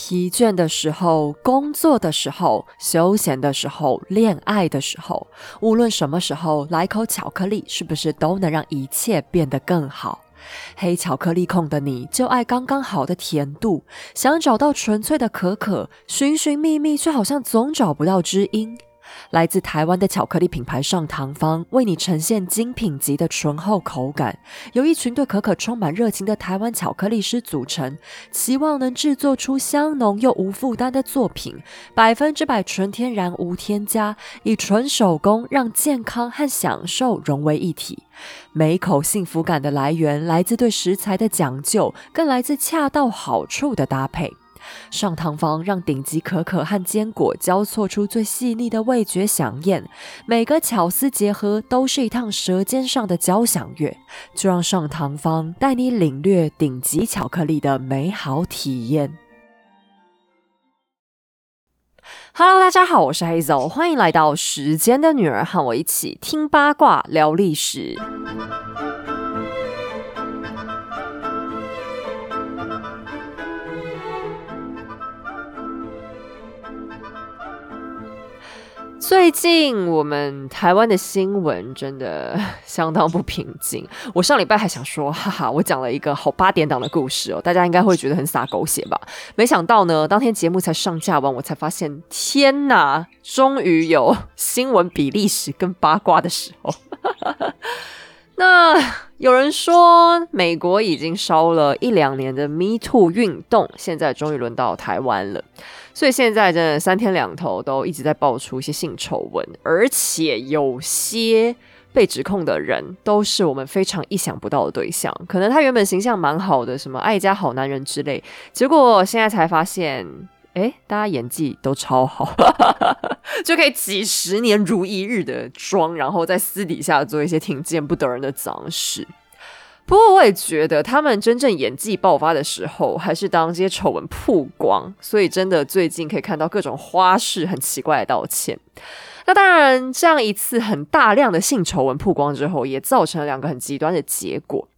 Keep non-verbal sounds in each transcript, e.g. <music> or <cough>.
疲倦的时候、工作的时候、休闲的时候、恋爱的时候，无论什么时候，来口巧克力是不是都能让一切变得更好？黑巧克力控的你就爱刚刚好的甜度，想找到纯粹的可可，寻寻觅觅却好像总找不到知音。来自台湾的巧克力品牌上糖坊为你呈现精品级的醇厚口感，由一群对可可充满热情的台湾巧克力师组成，期望能制作出香浓又无负担的作品，百分之百纯天然无添加，以纯手工让健康和享受融为一体。每口幸福感的来源来自对食材的讲究，更来自恰到好处的搭配。上糖坊让顶级可可和坚果交错出最细腻的味觉响宴，每个巧思结合都是一趟舌尖上的交响乐。就让上糖坊带你领略顶级巧克力的美好体验。Hello，大家好，我是 Hazel，欢迎来到时间的女儿，和我一起听八卦聊历史。最近我们台湾的新闻真的 <laughs> 相当不平静。我上礼拜还想说，哈哈，我讲了一个好八点档的故事哦，大家应该会觉得很洒狗血吧？没想到呢，当天节目才上架完，我才发现，天哪，终于有新闻比历史更八卦的时候。<laughs> 那有人说，美国已经烧了一两年的 Me Too 运动，现在终于轮到台湾了。所以现在真的三天两头都一直在爆出一些性丑闻，而且有些被指控的人都是我们非常意想不到的对象。可能他原本形象蛮好的，什么爱家好男人之类，结果现在才发现，哎，大家演技都超好，<laughs> 就可以几十年如一日的装，然后在私底下做一些挺见不得人的脏事。不过我也觉得，他们真正演技爆发的时候，还是当这些丑闻曝光。所以真的最近可以看到各种花式很奇怪的道歉。那当然，这样一次很大量的性丑闻曝光之后，也造成了两个很极端的结果。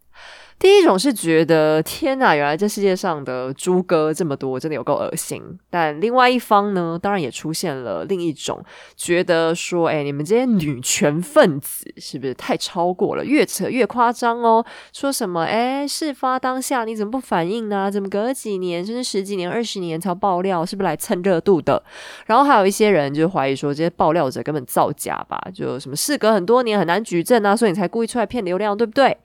第一种是觉得天哪，原来这世界上的猪哥这么多，真的有够恶心。但另外一方呢，当然也出现了另一种觉得说，哎，你们这些女权分子是不是太超过了，越扯越夸张哦？说什么，哎，事发当下你怎么不反应呢？怎么隔几年甚至十几年、二十年才爆料？是不是来蹭热度的？然后还有一些人就怀疑说，这些爆料者根本造假吧？就什么事隔很多年很难举证啊，所以你才故意出来骗流量，对不对？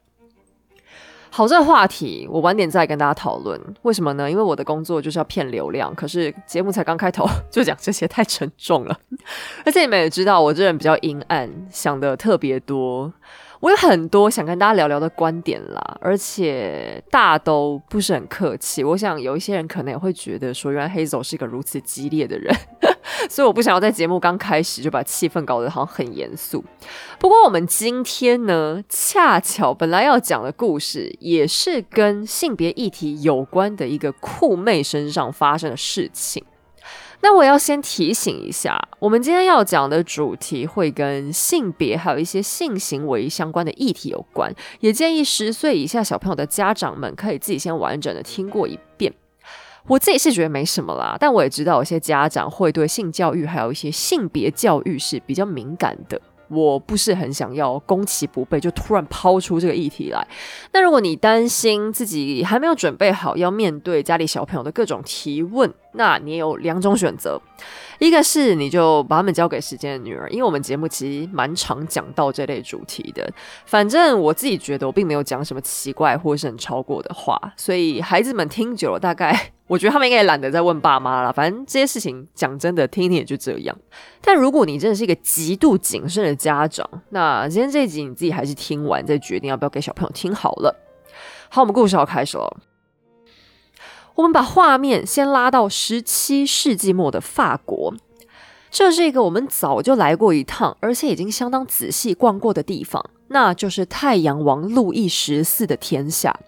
好，这个话题我晚点再跟大家讨论。为什么呢？因为我的工作就是要骗流量，可是节目才刚开头就讲这些，太沉重了。而且你们也知道，我这人比较阴暗，想的特别多。我有很多想跟大家聊聊的观点啦，而且大都不是很客气。我想有一些人可能也会觉得说，原来黑走是一个如此激烈的人，所以我不想要在节目刚开始就把气氛搞得好像很严肃。不过我们今天呢，恰巧本来要讲的故事，也是跟性别议题有关的一个酷妹身上发生的事情。那我要先提醒一下，我们今天要讲的主题会跟性别还有一些性行为相关的议题有关，也建议十岁以下小朋友的家长们可以自己先完整的听过一遍。我自己是觉得没什么啦，但我也知道有些家长会对性教育还有一些性别教育是比较敏感的。我不是很想要攻其不备，就突然抛出这个议题来。那如果你担心自己还没有准备好要面对家里小朋友的各种提问，那你有两种选择。一个是你就把他们交给时间的女儿，因为我们节目其实蛮常讲到这类主题的。反正我自己觉得我并没有讲什么奇怪或是很超过的话，所以孩子们听久了，大概 <laughs> 我觉得他们应该也懒得再问爸妈了。反正这些事情讲真的，听一听也就这样。但如果你真的是一个极度谨慎的家长，那今天这一集你自己还是听完再决定要不要给小朋友听好了。好，我们故事要开始了。我们把画面先拉到十七世纪末的法国，这是一个我们早就来过一趟，而且已经相当仔细逛过的地方，那就是太阳王路易十四的天下。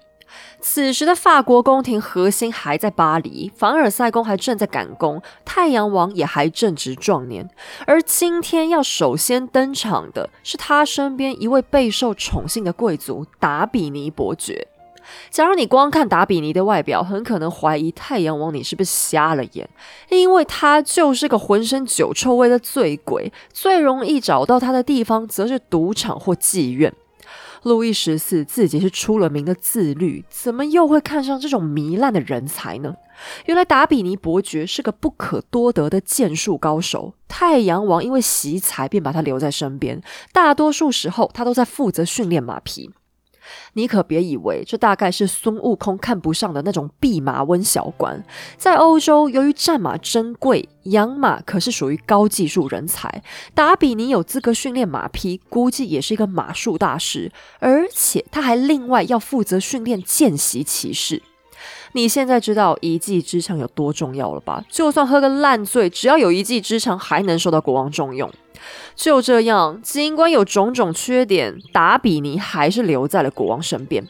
此时的法国宫廷核心还在巴黎，凡尔赛宫还正在赶工，太阳王也还正值壮年。而今天要首先登场的是他身边一位备受宠幸的贵族达比尼伯爵。假如你光看达比尼的外表，很可能怀疑太阳王你是不是瞎了眼，因为他就是个浑身酒臭味的醉鬼，最容易找到他的地方则是赌场或妓院。路易十四自己是出了名的自律，怎么又会看上这种糜烂的人才呢？原来达比尼伯爵是个不可多得的剑术高手，太阳王因为惜才便把他留在身边，大多数时候他都在负责训练马匹。你可别以为这大概是孙悟空看不上的那种弼马温小官。在欧洲，由于战马珍贵，养马可是属于高技术人才。达比尼有资格训练马匹，估计也是一个马术大师，而且他还另外要负责训练见习骑士。你现在知道一技之长有多重要了吧？就算喝个烂醉，只要有一技之长，还能受到国王重用。就这样，尽管有种种缺点，达比尼还是留在了国王身边。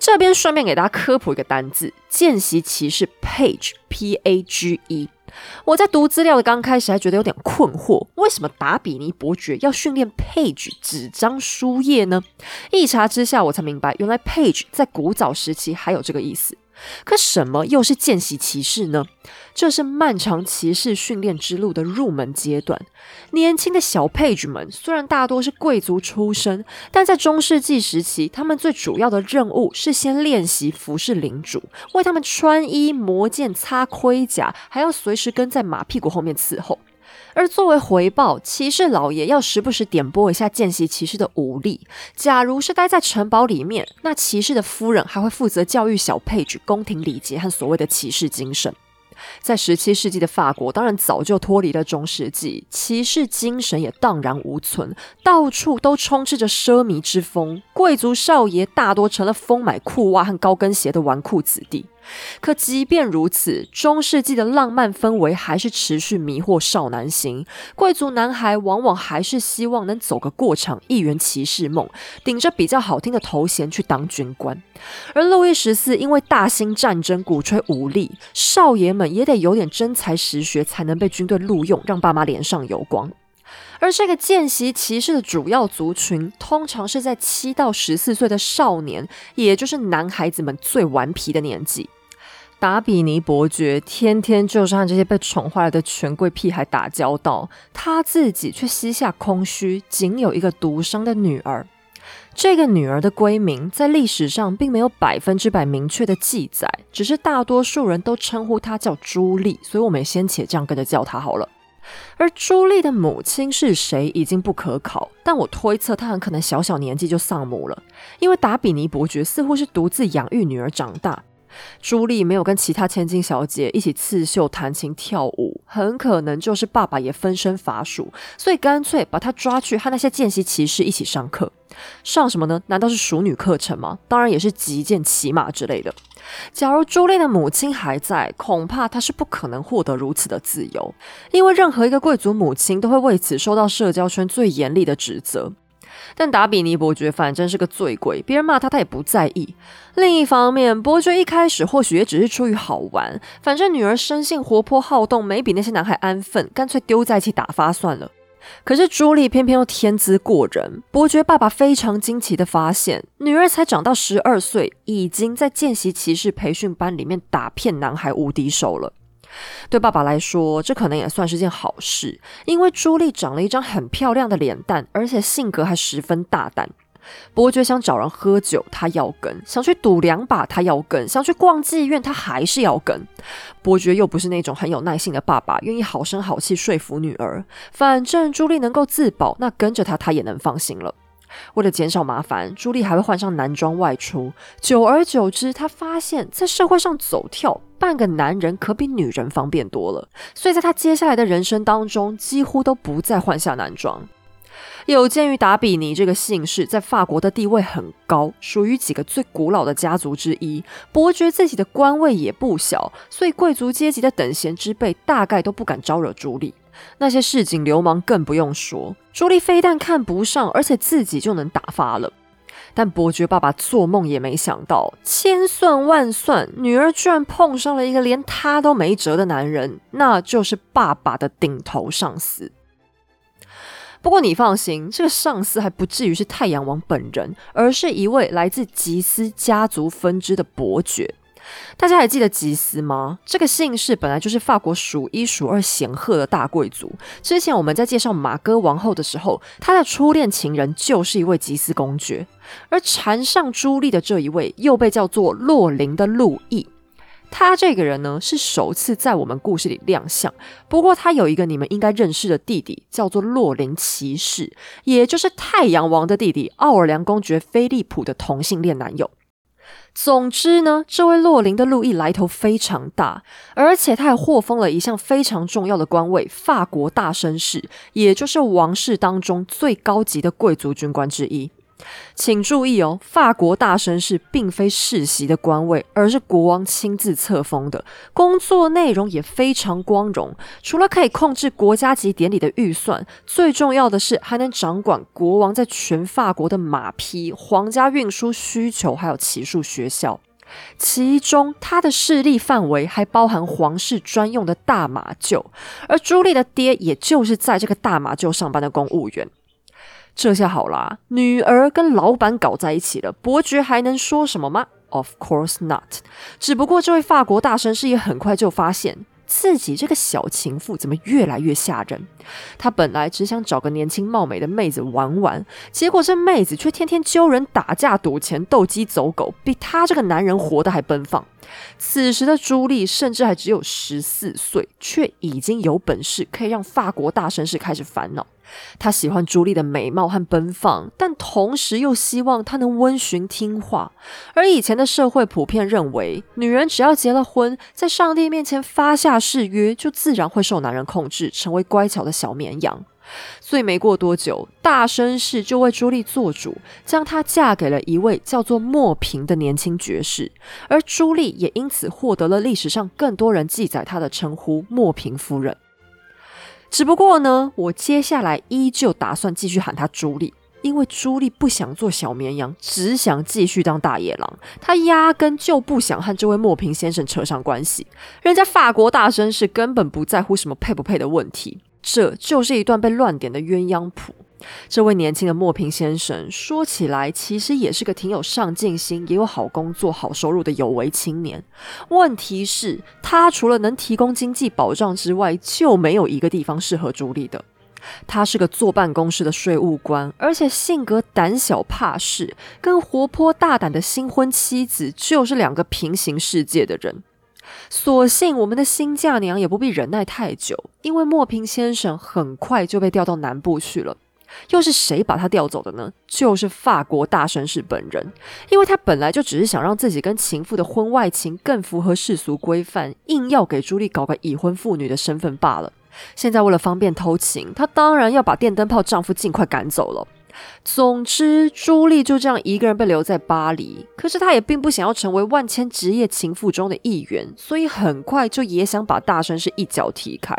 这边顺便给大家科普一个单字：见习骑士 （page），p a g e。我在读资料的刚开始还觉得有点困惑，为什么达比尼伯爵要训练 page 纸张书页呢？一查之下，我才明白，原来 page 在古早时期还有这个意思。可什么又是见习骑士呢？这是漫长骑士训练之路的入门阶段。年轻的小配角们虽然大多是贵族出身，但在中世纪时期，他们最主要的任务是先练习服侍领主，为他们穿衣、磨剑、擦盔甲，还要随时跟在马屁股后面伺候。而作为回报，骑士老爷要时不时点拨一下见习骑士的武力。假如是待在城堡里面，那骑士的夫人还会负责教育小配角宫廷礼节和所谓的骑士精神。在十七世纪的法国，当然早就脱离了中世纪，骑士精神也荡然无存，到处都充斥着奢靡之风，贵族少爷大多成了疯买裤袜和高跟鞋的纨绔子弟。可即便如此，中世纪的浪漫氛围还是持续迷惑少男心。贵族男孩往往还是希望能走个过场一员骑士梦，顶着比较好听的头衔去当军官。而路易十四因为大兴战争，鼓吹武力，少爷们也得有点真才实学，才能被军队录用，让爸妈脸上有光。而这个见习骑士的主要族群，通常是在七到十四岁的少年，也就是男孩子们最顽皮的年纪。达比尼伯爵天天就是和这些被宠坏了的权贵屁孩打交道，他自己却膝下空虚，仅有一个独生的女儿。这个女儿的闺名在历史上并没有百分之百明确的记载，只是大多数人都称呼她叫朱莉，所以我们先且这样跟着叫她好了。而朱莉的母亲是谁已经不可考，但我推测她很可能小小年纪就丧母了，因为达比尼伯爵似乎是独自养育女儿长大。朱莉没有跟其他千金小姐一起刺绣、弹琴、跳舞，很可能就是爸爸也分身乏术，所以干脆把她抓去和那些见习骑士一起上课。上什么呢？难道是熟女课程吗？当然也是击剑、骑马之类的。假如朱莉的母亲还在，恐怕她是不可能获得如此的自由，因为任何一个贵族母亲都会为此受到社交圈最严厉的指责。但达比尼伯爵反正是个醉鬼，别人骂他他也不在意。另一方面，伯爵一开始或许也只是出于好玩，反正女儿生性活泼好动，没比那些男孩安分，干脆丢在一起打发算了。可是朱莉偏偏又天资过人，伯爵爸爸非常惊奇的发现，女儿才长到十二岁，已经在见习骑士培训班里面打遍男孩无敌手了。对爸爸来说，这可能也算是件好事，因为朱莉长了一张很漂亮的脸蛋，而且性格还十分大胆。伯爵想找人喝酒，他要跟；想去赌两把，他要跟；想去逛妓院，他还是要跟。伯爵又不是那种很有耐性的爸爸，愿意好声好气说服女儿。反正朱莉能够自保，那跟着他，他也能放心了。为了减少麻烦，朱莉还会换上男装外出。久而久之，她发现，在社会上走跳，半个男人可比女人方便多了。所以，在他接下来的人生当中，几乎都不再换下男装。有鉴于达比尼这个姓氏在法国的地位很高，属于几个最古老的家族之一，伯爵自己的官位也不小，所以贵族阶级的等闲之辈大概都不敢招惹朱莉。那些市井流氓更不用说，朱莉非但看不上，而且自己就能打发了。但伯爵爸爸做梦也没想到，千算万算，女儿居然碰上了一个连他都没辙的男人，那就是爸爸的顶头上司。不过你放心，这个上司还不至于是太阳王本人，而是一位来自吉斯家族分支的伯爵。大家还记得吉斯吗？这个姓氏本来就是法国数一数二显赫的大贵族。之前我们在介绍马哥王后的时候，她的初恋情人就是一位吉斯公爵。而缠上朱莉的这一位，又被叫做洛林的路易。他这个人呢，是首次在我们故事里亮相。不过他有一个你们应该认识的弟弟，叫做洛林骑士，也就是太阳王的弟弟奥尔良公爵菲利普的同性恋男友。总之呢，这位洛林的路易来头非常大，而且他还获封了一项非常重要的官位——法国大绅士，也就是王室当中最高级的贵族军官之一。请注意哦，法国大绅士并非世袭的官位，而是国王亲自册封的。工作内容也非常光荣，除了可以控制国家级典礼的预算，最重要的是还能掌管国王在全法国的马匹、皇家运输需求，还有骑术学校。其中，他的势力范围还包含皇室专用的大马厩，而朱莉的爹也就是在这个大马厩上班的公务员。这下好啦，女儿跟老板搞在一起了，伯爵还能说什么吗？Of course not。只不过这位法国大绅士也很快就发现自己这个小情妇怎么越来越吓人。他本来只想找个年轻貌美的妹子玩玩，结果这妹子却天天揪人打架、赌钱、斗鸡走狗，比他这个男人活得还奔放。此时的朱莉甚至还只有十四岁，却已经有本事可以让法国大绅士开始烦恼。他喜欢朱莉的美貌和奔放，但同时又希望她能温驯听话。而以前的社会普遍认为，女人只要结了婚，在上帝面前发下誓约，就自然会受男人控制，成为乖巧的小绵羊。所以没过多久，大绅士就为朱莉做主，将她嫁给了一位叫做莫平的年轻爵士，而朱莉也因此获得了历史上更多人记载她的称呼——莫平夫人。只不过呢，我接下来依旧打算继续喊她朱莉，因为朱莉不想做小绵羊，只想继续当大野狼。她压根就不想和这位莫平先生扯上关系。人家法国大绅士根本不在乎什么配不配的问题，这就是一段被乱点的鸳鸯谱。这位年轻的莫平先生说起来，其实也是个挺有上进心、也有好工作、好收入的有为青年。问题是，他除了能提供经济保障之外，就没有一个地方适合朱莉的。他是个坐办公室的税务官，而且性格胆小怕事，跟活泼大胆的新婚妻子就是两个平行世界的人。所幸我们的新嫁娘也不必忍耐太久，因为莫平先生很快就被调到南部去了。又是谁把他调走的呢？就是法国大绅士本人，因为他本来就只是想让自己跟情妇的婚外情更符合世俗规范，硬要给朱莉搞个已婚妇女的身份罢了。现在为了方便偷情，他当然要把电灯泡丈夫尽快赶走了。总之，朱莉就这样一个人被留在巴黎。可是她也并不想要成为万千职业情妇中的一员，所以很快就也想把大绅士一脚踢开。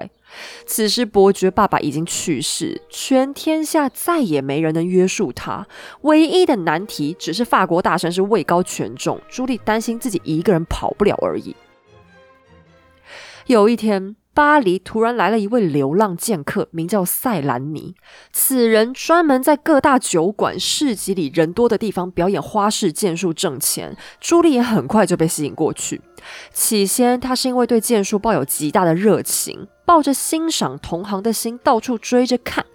此时，伯爵爸爸已经去世，全天下再也没人能约束他。唯一的难题只是法国大绅士位高权重，朱莉担心自己一个人跑不了而已。有一天。巴黎突然来了一位流浪剑客，名叫塞兰尼。此人专门在各大酒馆、市集里人多的地方表演花式剑术挣钱。朱莉也很快就被吸引过去。起先，他是因为对剑术抱有极大的热情，抱着欣赏同行的心到处追着看。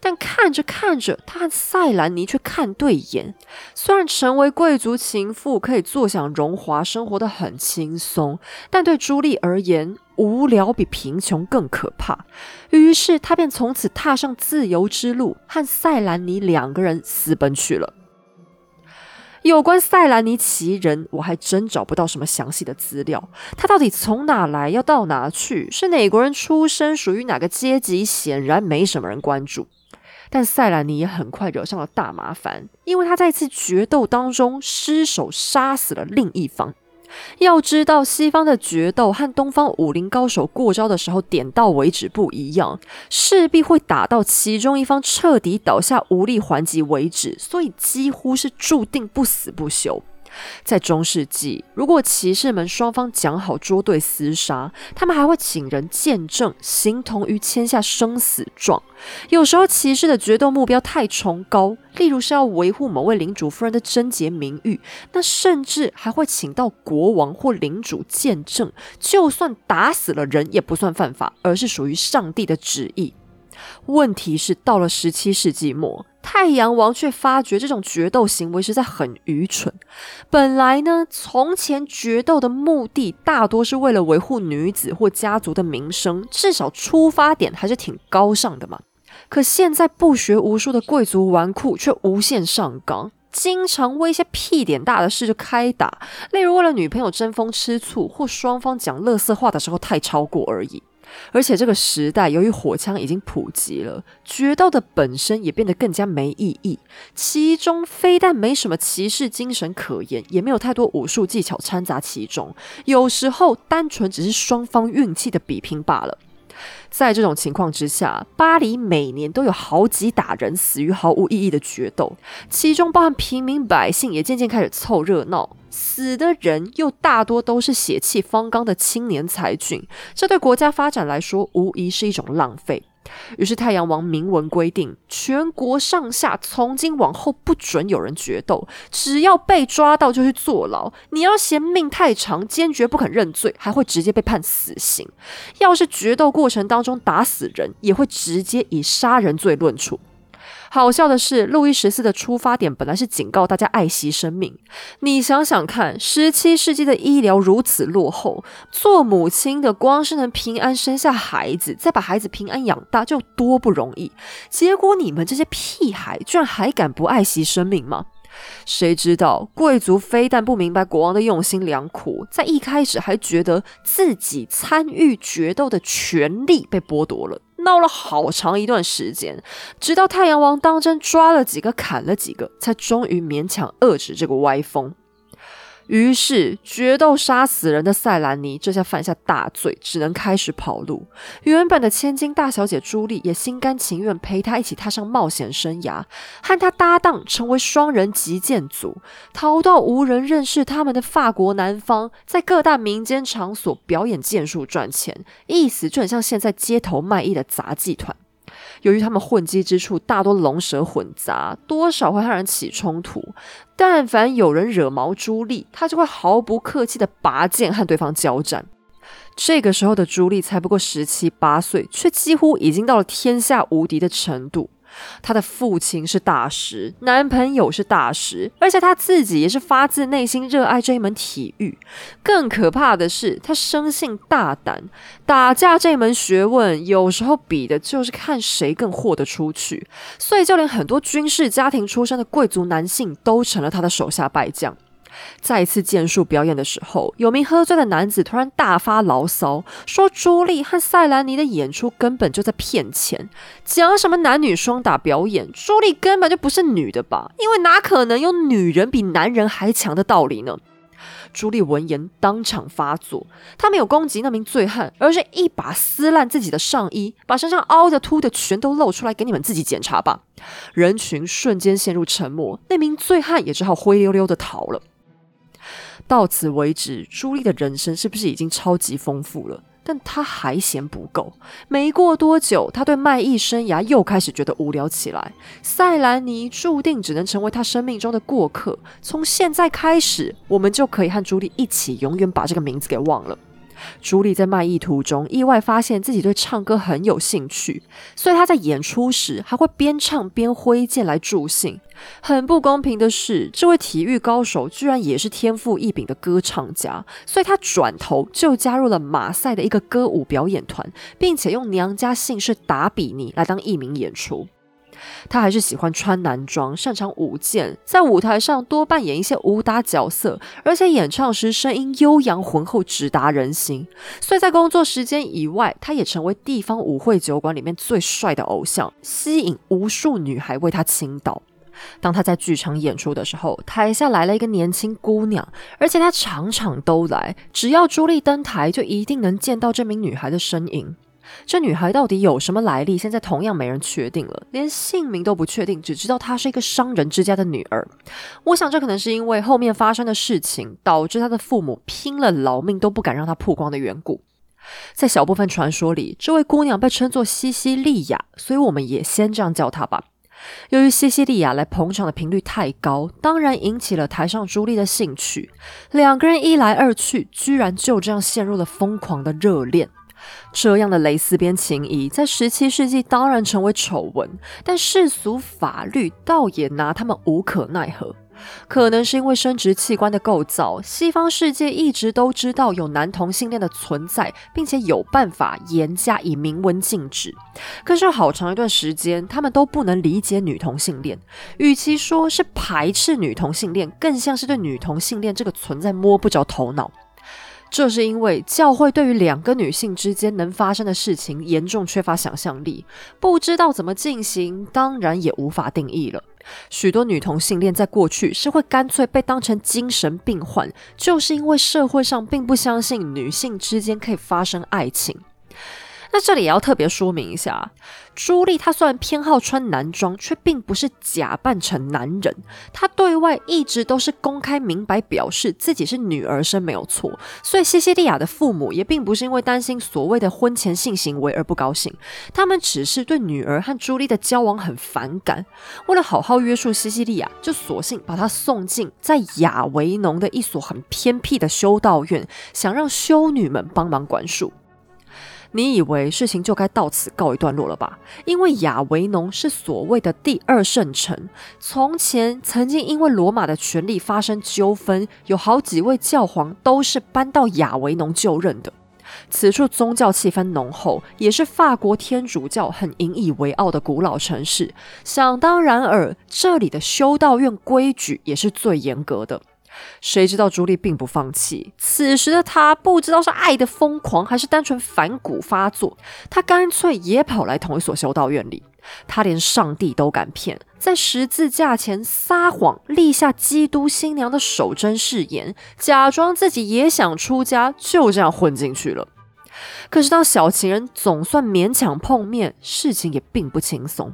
但看着看着，他和塞兰尼却看对眼。虽然成为贵族情妇可以坐享荣华，生活的很轻松，但对朱莉而言，无聊比贫穷更可怕。于是，他便从此踏上自由之路，和塞兰尼两个人私奔去了。有关塞兰尼奇人，我还真找不到什么详细的资料。他到底从哪来，要到哪去，是哪国人出身，属于哪个阶级，显然没什么人关注。但塞兰尼也很快惹上了大麻烦，因为他在一次决斗当中失手杀死了另一方。要知道，西方的决斗和东方武林高手过招的时候点到为止不一样，势必会打到其中一方彻底倒下无力还击为止，所以几乎是注定不死不休。在中世纪，如果骑士们双方讲好捉对厮杀，他们还会请人见证，形同于签下生死状。有时候骑士的决斗目标太崇高，例如是要维护某位领主夫人的贞洁名誉，那甚至还会请到国王或领主见证，就算打死了人也不算犯法，而是属于上帝的旨意。问题是，到了十七世纪末，太阳王却发觉这种决斗行为实在很愚蠢。本来呢，从前决斗的目的大多是为了维护女子或家族的名声，至少出发点还是挺高尚的嘛。可现在不学无术的贵族纨绔却无限上纲，经常为一些屁点大的事就开打，例如为了女朋友争风吃醋，或双方讲乐色话的时候太超过而已。而且这个时代，由于火枪已经普及了，决斗的本身也变得更加没意义。其中非但没什么骑士精神可言，也没有太多武术技巧掺杂其中，有时候单纯只是双方运气的比拼罢了。在这种情况之下，巴黎每年都有好几打人死于毫无意义的决斗，其中包含平民百姓也渐渐开始凑热闹。死的人又大多都是血气方刚的青年才俊，这对国家发展来说无疑是一种浪费。于是太阳王明文规定，全国上下从今往后不准有人决斗，只要被抓到就去坐牢。你要嫌命太长，坚决不肯认罪，还会直接被判死刑。要是决斗过程当中打死人，也会直接以杀人罪论处。好笑的是，路易十四的出发点本来是警告大家爱惜生命。你想想看，十七世纪的医疗如此落后，做母亲的光是能平安生下孩子，再把孩子平安养大，就多不容易。结果你们这些屁孩，居然还敢不爱惜生命吗？谁知道贵族非但不明白国王的用心良苦，在一开始还觉得自己参与决斗的权利被剥夺了。闹了好长一段时间，直到太阳王当真抓了几个，砍了几个，才终于勉强遏制这个歪风。于是，决斗杀死人的塞兰尼这下犯下大罪，只能开始跑路。原本的千金大小姐朱莉也心甘情愿陪他一起踏上冒险生涯，和他搭档成为双人击剑组，逃到无人认识他们的法国南方，在各大民间场所表演剑术赚钱，意思就很像现在街头卖艺的杂技团。由于他们混迹之处大多龙蛇混杂，多少会和人起冲突。但凡有人惹毛朱莉，他就会毫不客气的拔剑和对方交战。这个时候的朱莉才不过十七八岁，却几乎已经到了天下无敌的程度。她的父亲是大师，男朋友是大师，而且她自己也是发自内心热爱这一门体育。更可怕的是，她生性大胆，打架这门学问有时候比的就是看谁更豁得出去。所以，就连很多军事家庭出身的贵族男性都成了他的手下败将。在一次剑术表演的时候，有名喝醉的男子突然大发牢骚，说朱莉和塞兰尼的演出根本就在骗钱，讲什么男女双打表演，朱莉根本就不是女的吧？因为哪可能有女人比男人还强的道理呢？朱莉闻言当场发作，她没有攻击那名醉汉，而是一把撕烂自己的上衣，把身上凹的凸的全都露出来给你们自己检查吧。人群瞬间陷入沉默，那名醉汉也只好灰溜溜的逃了。到此为止，朱莉的人生是不是已经超级丰富了？但她还嫌不够。没过多久，她对卖艺生涯又开始觉得无聊起来。塞兰尼注定只能成为她生命中的过客。从现在开始，我们就可以和朱莉一起，永远把这个名字给忘了。朱莉在卖艺途中意外发现自己对唱歌很有兴趣，所以她在演出时还会边唱边挥剑来助兴。很不公平的是，这位体育高手居然也是天赋异禀的歌唱家，所以他转头就加入了马赛的一个歌舞表演团，并且用娘家姓氏达比尼来当艺名演出。他还是喜欢穿男装，擅长舞剑，在舞台上多扮演一些武打角色，而且演唱时声音悠扬浑厚，直达人心。所以在工作时间以外，他也成为地方舞会酒馆里面最帅的偶像，吸引无数女孩为他倾倒。当他在剧场演出的时候，台下来了一个年轻姑娘，而且他场场都来，只要朱莉登台，就一定能见到这名女孩的身影。这女孩到底有什么来历？现在同样没人确定了，连姓名都不确定，只知道她是一个商人之家的女儿。我想，这可能是因为后面发生的事情，导致她的父母拼了老命都不敢让她曝光的缘故。在小部分传说里，这位姑娘被称作西西利亚，所以我们也先这样叫她吧。由于西西利亚来捧场的频率太高，当然引起了台上朱莉的兴趣。两个人一来二去，居然就这样陷入了疯狂的热恋。这样的蕾丝边情谊，在十七世纪当然成为丑闻，但世俗法律倒也拿他们无可奈何。可能是因为生殖器官的构造，西方世界一直都知道有男同性恋的存在，并且有办法严加以明文禁止。可是好长一段时间，他们都不能理解女同性恋。与其说是排斥女同性恋，更像是对女同性恋这个存在摸不着头脑。这是因为教会对于两个女性之间能发生的事情严重缺乏想象力，不知道怎么进行，当然也无法定义了。许多女同性恋在过去是会干脆被当成精神病患，就是因为社会上并不相信女性之间可以发生爱情。那这里也要特别说明一下，朱莉她虽然偏好穿男装，却并不是假扮成男人。她对外一直都是公开明白表示自己是女儿身，没有错。所以西西利亚的父母也并不是因为担心所谓的婚前性行为而不高兴，他们只是对女儿和朱莉的交往很反感。为了好好约束西西利亚，就索性把她送进在亚维农的一所很偏僻的修道院，想让修女们帮忙管束。你以为事情就该到此告一段落了吧？因为亚维农是所谓的第二圣城，从前曾经因为罗马的权力发生纠纷，有好几位教皇都是搬到亚维农就任的。此处宗教气氛浓厚，也是法国天主教很引以为傲的古老城市。想当然尔，这里的修道院规矩也是最严格的。谁知道朱莉并不放弃。此时的她不知道是爱的疯狂，还是单纯反骨发作，她干脆也跑来同一所修道院里。她连上帝都敢骗，在十字架前撒谎，立下基督新娘的守贞誓言，假装自己也想出家，就这样混进去了。可是，当小情人总算勉强碰面，事情也并不轻松。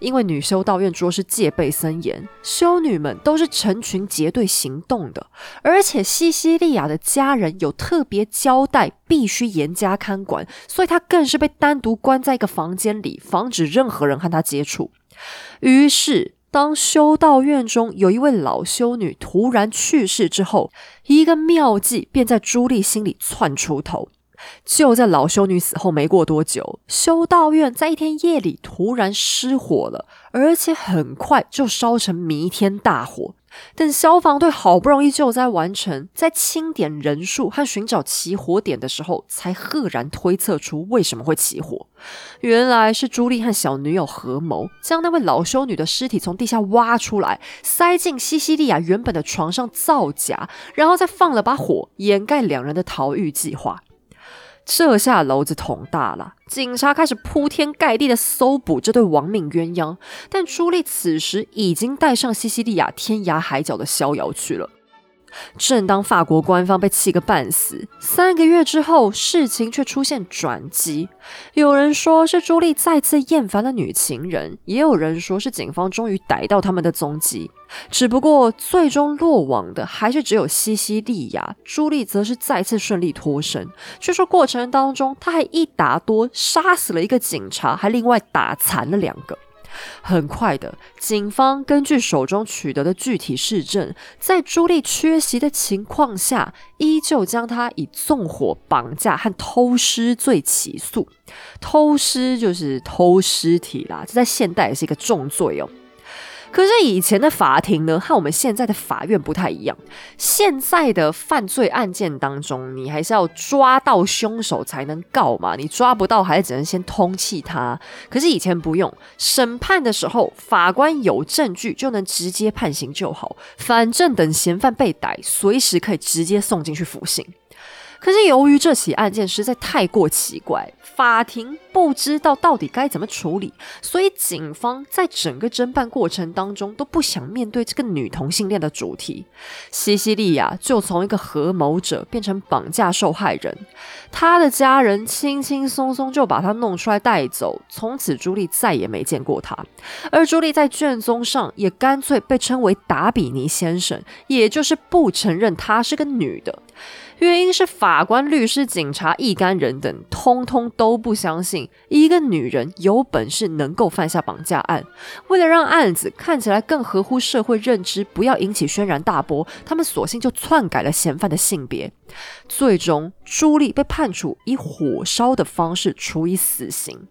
因为女修道院着实戒备森严，修女们都是成群结队行动的，而且西西利亚的家人有特别交代，必须严加看管，所以她更是被单独关在一个房间里，防止任何人和她接触。于是，当修道院中有一位老修女突然去世之后，一个妙计便在朱莉心里窜出头。就在老修女死后没过多久，修道院在一天夜里突然失火了，而且很快就烧成弥天大火。等消防队好不容易救灾完成，在清点人数和寻找起火点的时候，才赫然推测出为什么会起火。原来是朱莉和小女友合谋，将那位老修女的尸体从地下挖出来，塞进西西利亚原本的床上造假，然后再放了把火，掩盖两人的逃狱计划。这下娄子捅大了，警察开始铺天盖地的搜捕这对亡命鸳鸯。但朱莉此时已经带上西西利亚天涯海角的逍遥去了。正当法国官方被气个半死，三个月之后，事情却出现转机。有人说是朱莉再次厌烦了女情人，也有人说是警方终于逮到他们的踪迹。只不过最终落网的还是只有西西利亚，朱莉则是再次顺利脱身。据说过程当中，他还一打多杀死了一个警察，还另外打残了两个。很快的，警方根据手中取得的具体事证，在朱莉缺席的情况下，依旧将她以纵火、绑架和偷尸罪起诉。偷尸就是偷尸体啦，这在现代也是一个重罪哦。可是以前的法庭呢，和我们现在的法院不太一样。现在的犯罪案件当中，你还是要抓到凶手才能告嘛，你抓不到，还是只能先通缉他。可是以前不用，审判的时候，法官有证据就能直接判刑就好，反正等嫌犯被逮，随时可以直接送进去服刑。可是由于这起案件实在太过奇怪，法庭不知道到底该怎么处理，所以警方在整个侦办过程当中都不想面对这个女同性恋的主题。西西利亚就从一个合谋者变成绑架受害人，他的家人轻轻松松就把他弄出来带走，从此朱莉再也没见过他。而朱莉在卷宗上也干脆被称为达比尼先生，也就是不承认她是个女的。原因是法官、律师、警察一干人等，通通都不相信一个女人有本事能够犯下绑架案。为了让案子看起来更合乎社会认知，不要引起轩然大波，他们索性就篡改了嫌犯的性别。最终，朱莉被判处以火烧的方式处以死刑。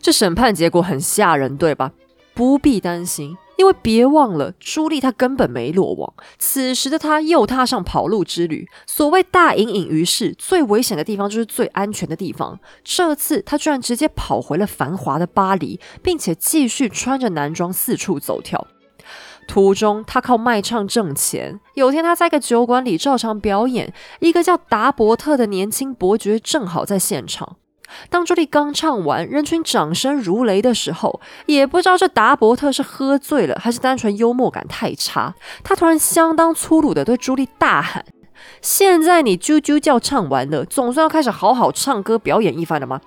这审判结果很吓人，对吧？不必担心。因为别忘了，朱莉她根本没落网。此时的她又踏上跑路之旅。所谓大隐隐于市，最危险的地方就是最安全的地方。这次她居然直接跑回了繁华的巴黎，并且继续穿着男装四处走跳。途中，她靠卖唱挣钱。有天，她在一个酒馆里照常表演，一个叫达伯特的年轻伯爵正好在现场。当朱莉刚唱完，人群掌声如雷的时候，也不知道这达伯特是喝醉了，还是单纯幽默感太差，他突然相当粗鲁的对朱莉大喊：“现在你啾啾叫唱完了，总算要开始好好唱歌表演一番了吗？”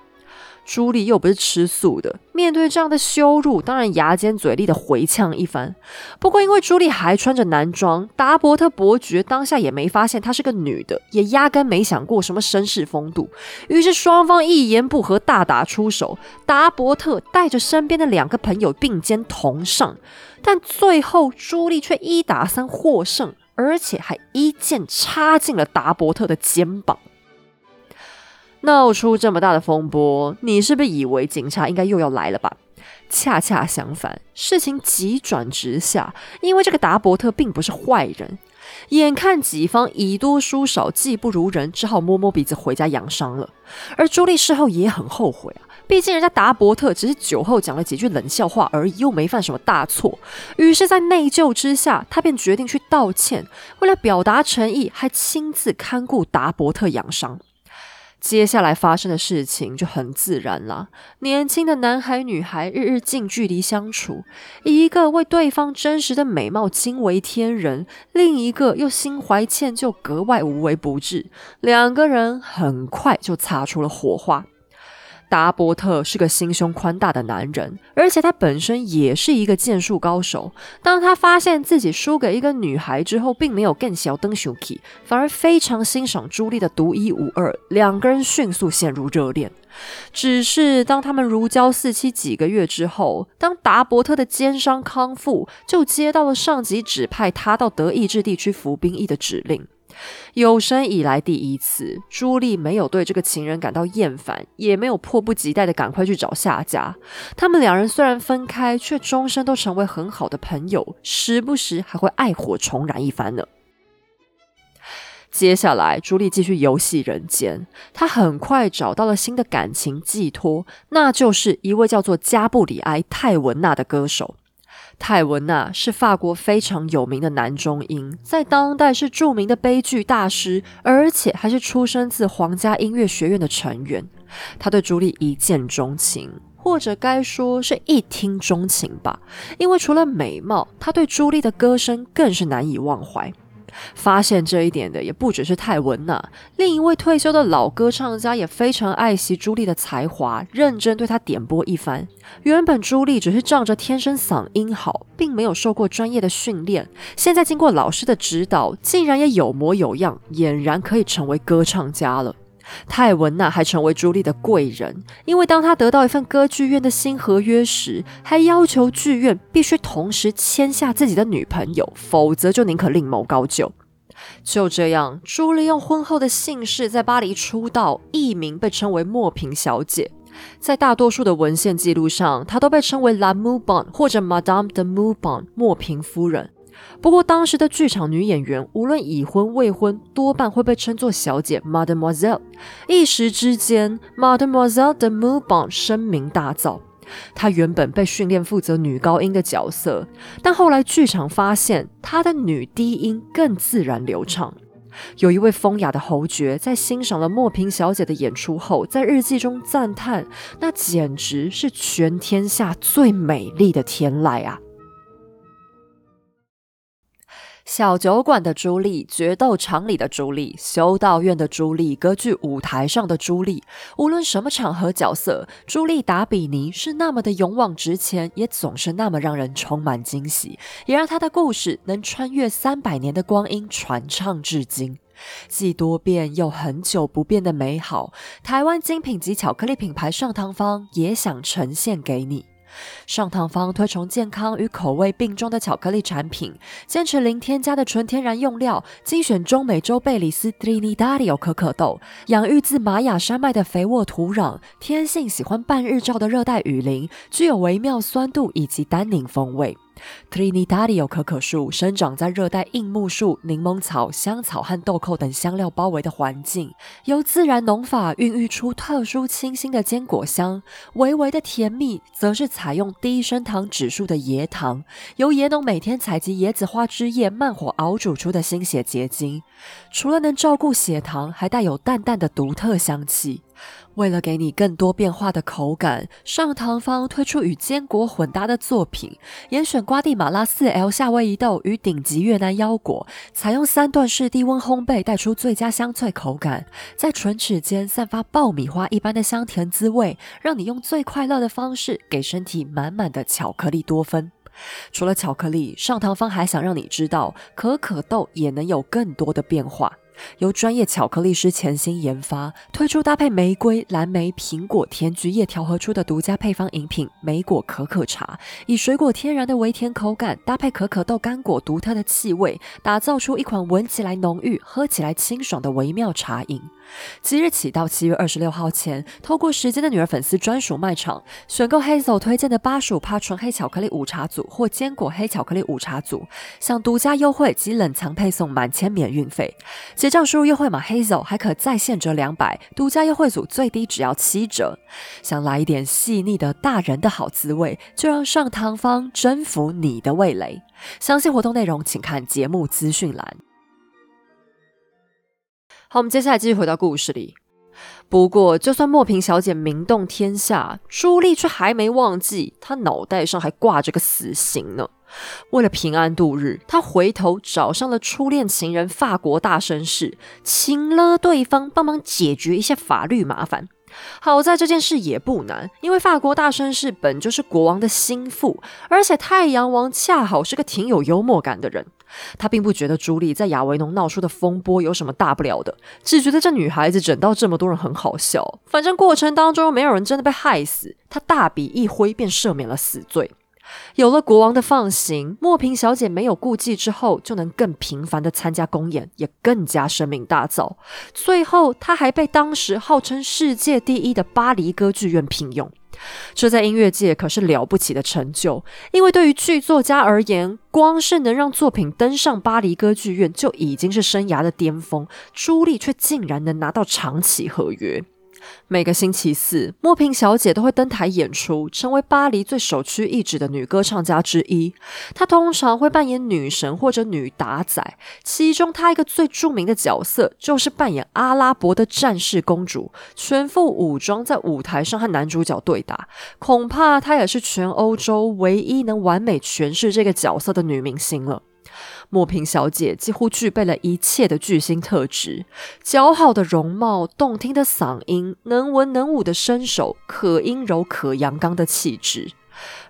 朱莉又不是吃素的，面对这样的羞辱，当然牙尖嘴利的回呛一番。不过因为朱莉还穿着男装，达伯特伯爵当下也没发现她是个女的，也压根没想过什么绅士风度。于是双方一言不合大打出手，达伯特带着身边的两个朋友并肩同上，但最后朱莉却一打三获胜，而且还一剑插进了达伯特的肩膀。闹出这么大的风波，你是不是以为警察应该又要来了吧？恰恰相反，事情急转直下，因为这个达伯特并不是坏人。眼看己方以多输少，技不如人，只好摸摸鼻子回家养伤了。而朱莉事后也很后悔啊，毕竟人家达伯特只是酒后讲了几句冷笑话而已，又没犯什么大错。于是，在内疚之下，他便决定去道歉。为了表达诚意，还亲自看顾达伯特养伤。接下来发生的事情就很自然啦。年轻的男孩女孩日日近距离相处，一个为对方真实的美貌惊为天人，另一个又心怀歉疚，格外无微不至。两个人很快就擦出了火花。达伯特是个心胸宽大的男人，而且他本身也是一个剑术高手。当他发现自己输给一个女孩之后，并没有更小登 s h 反而非常欣赏朱莉的独一无二。两个人迅速陷入热恋。只是当他们如胶似漆几个月之后，当达伯特的肩伤康复，就接到了上级指派他到德意志地区服兵役的指令。有生以来第一次，朱莉没有对这个情人感到厌烦，也没有迫不及待的赶快去找下家。他们两人虽然分开，却终身都成为很好的朋友，时不时还会爱火重燃一番呢。接下来，朱莉继续游戏人间，她很快找到了新的感情寄托，那就是一位叫做加布里埃·泰文纳的歌手。泰文娜是法国非常有名的男中音，在当代是著名的悲剧大师，而且还是出生自皇家音乐学院的成员。他对朱莉一见钟情，或者该说是一听钟情吧，因为除了美貌，他对朱莉的歌声更是难以忘怀。发现这一点的也不只是泰文呐，另一位退休的老歌唱家也非常爱惜朱莉的才华，认真对她点播一番。原本朱莉只是仗着天生嗓音好，并没有受过专业的训练，现在经过老师的指导，竟然也有模有样，俨然可以成为歌唱家了。泰文娜还成为朱莉的贵人，因为当她得到一份歌剧院的新合约时，还要求剧院必须同时签下自己的女朋友，否则就宁可另谋高就。就这样，朱莉用婚后的姓氏在巴黎出道，艺名被称为莫平小姐。在大多数的文献记录上，她都被称为 La Moubon 或者 Madame de Moubon 莫平夫人。不过，当时的剧场女演员无论已婚未婚，多半会被称作小姐 （Mademoiselle）。一时之间，Mademoiselle de Moubon 声名大噪。她原本被训练负责女高音的角色，但后来剧场发现她的女低音更自然流畅。有一位风雅的侯爵在欣赏了莫平小姐的演出后，在日记中赞叹：“那简直是全天下最美丽的天籁啊！”小酒馆的朱莉，决斗场里的朱莉，修道院的朱莉，歌剧舞台上的朱莉，无论什么场合角色，朱莉达比尼是那么的勇往直前，也总是那么让人充满惊喜，也让她的故事能穿越三百年的光阴传唱至今。既多变又很久不变的美好，台湾精品级巧克力品牌上汤方也想呈现给你。上堂方推崇健康与口味并重的巧克力产品，坚持零添加的纯天然用料，精选中美洲贝里斯 Trinidad 可可豆，养育自玛雅山脉的肥沃土壤，天性喜欢半日照的热带雨林，具有微妙酸度以及单宁风味。Trinidad 可可树生长在热带硬木树、柠檬草、香草和豆蔻等香料包围的环境，由自然农法孕育出特殊清新的坚果香，微微的甜蜜则是采用低升糖指数的椰糖，由椰农每天采集椰子花汁液慢火熬煮出的心血结晶。除了能照顾血糖，还带有淡淡的独特香气。为了给你更多变化的口感，上堂方推出与坚果混搭的作品，严选瓜地马拉四 L 夏威夷豆与顶级越南腰果，采用三段式低温烘焙，带出最佳香脆口感，在唇齿间散发爆米花一般的香甜滋味，让你用最快乐的方式给身体满满的巧克力多酚。除了巧克力，上堂方还想让你知道，可可豆也能有更多的变化。由专业巧克力师潜心研发，推出搭配玫瑰、蓝莓、苹果、甜菊叶调和出的独家配方饮品——莓果可可茶，以水果天然的微甜口感，搭配可可豆干果独特的气味，打造出一款闻起来浓郁、喝起来清爽的微妙茶饮。即日起到七月二十六号前，透过时间的女儿粉丝专属卖场，选购 Hazel 推荐的巴蜀帕纯黑巧克力午茶组或坚果黑巧克力午茶组，享独家优惠及冷藏配送满千免运费。结账输入优惠码 Hazel 还可再现折两百，独家优惠组最低只要七折。想来一点细腻的大人的好滋味，就让上汤方征服你的味蕾。详细活动内容请看节目资讯栏。好，我们接下来继续回到故事里。不过，就算莫平小姐名动天下，朱莉却还没忘记，她脑袋上还挂着个死刑呢。为了平安度日，她回头找上了初恋情人法国大绅士，请了对方帮忙解决一下法律麻烦。好在这件事也不难，因为法国大绅士本就是国王的心腹，而且太阳王恰好是个挺有幽默感的人。他并不觉得朱莉在亚维农闹出的风波有什么大不了的，只觉得这女孩子整到这么多人很好笑。反正过程当中没有人真的被害死，他大笔一挥便赦免了死罪。有了国王的放行，莫平小姐没有顾忌之后，就能更频繁的参加公演，也更加声名大噪。最后，她还被当时号称世界第一的巴黎歌剧院聘用，这在音乐界可是了不起的成就。因为对于剧作家而言，光是能让作品登上巴黎歌剧院，就已经是生涯的巅峰。朱莉却竟然能拿到长期合约。每个星期四，莫平小姐都会登台演出，成为巴黎最首屈一指的女歌唱家之一。她通常会扮演女神或者女打仔，其中她一个最著名的角色就是扮演阿拉伯的战士公主，全副武装在舞台上和男主角对打。恐怕她也是全欧洲唯一能完美诠释这个角色的女明星了。莫平小姐几乎具备了一切的巨星特质：姣好的容貌、动听的嗓音、能文能武的身手、可阴柔可阳刚的气质。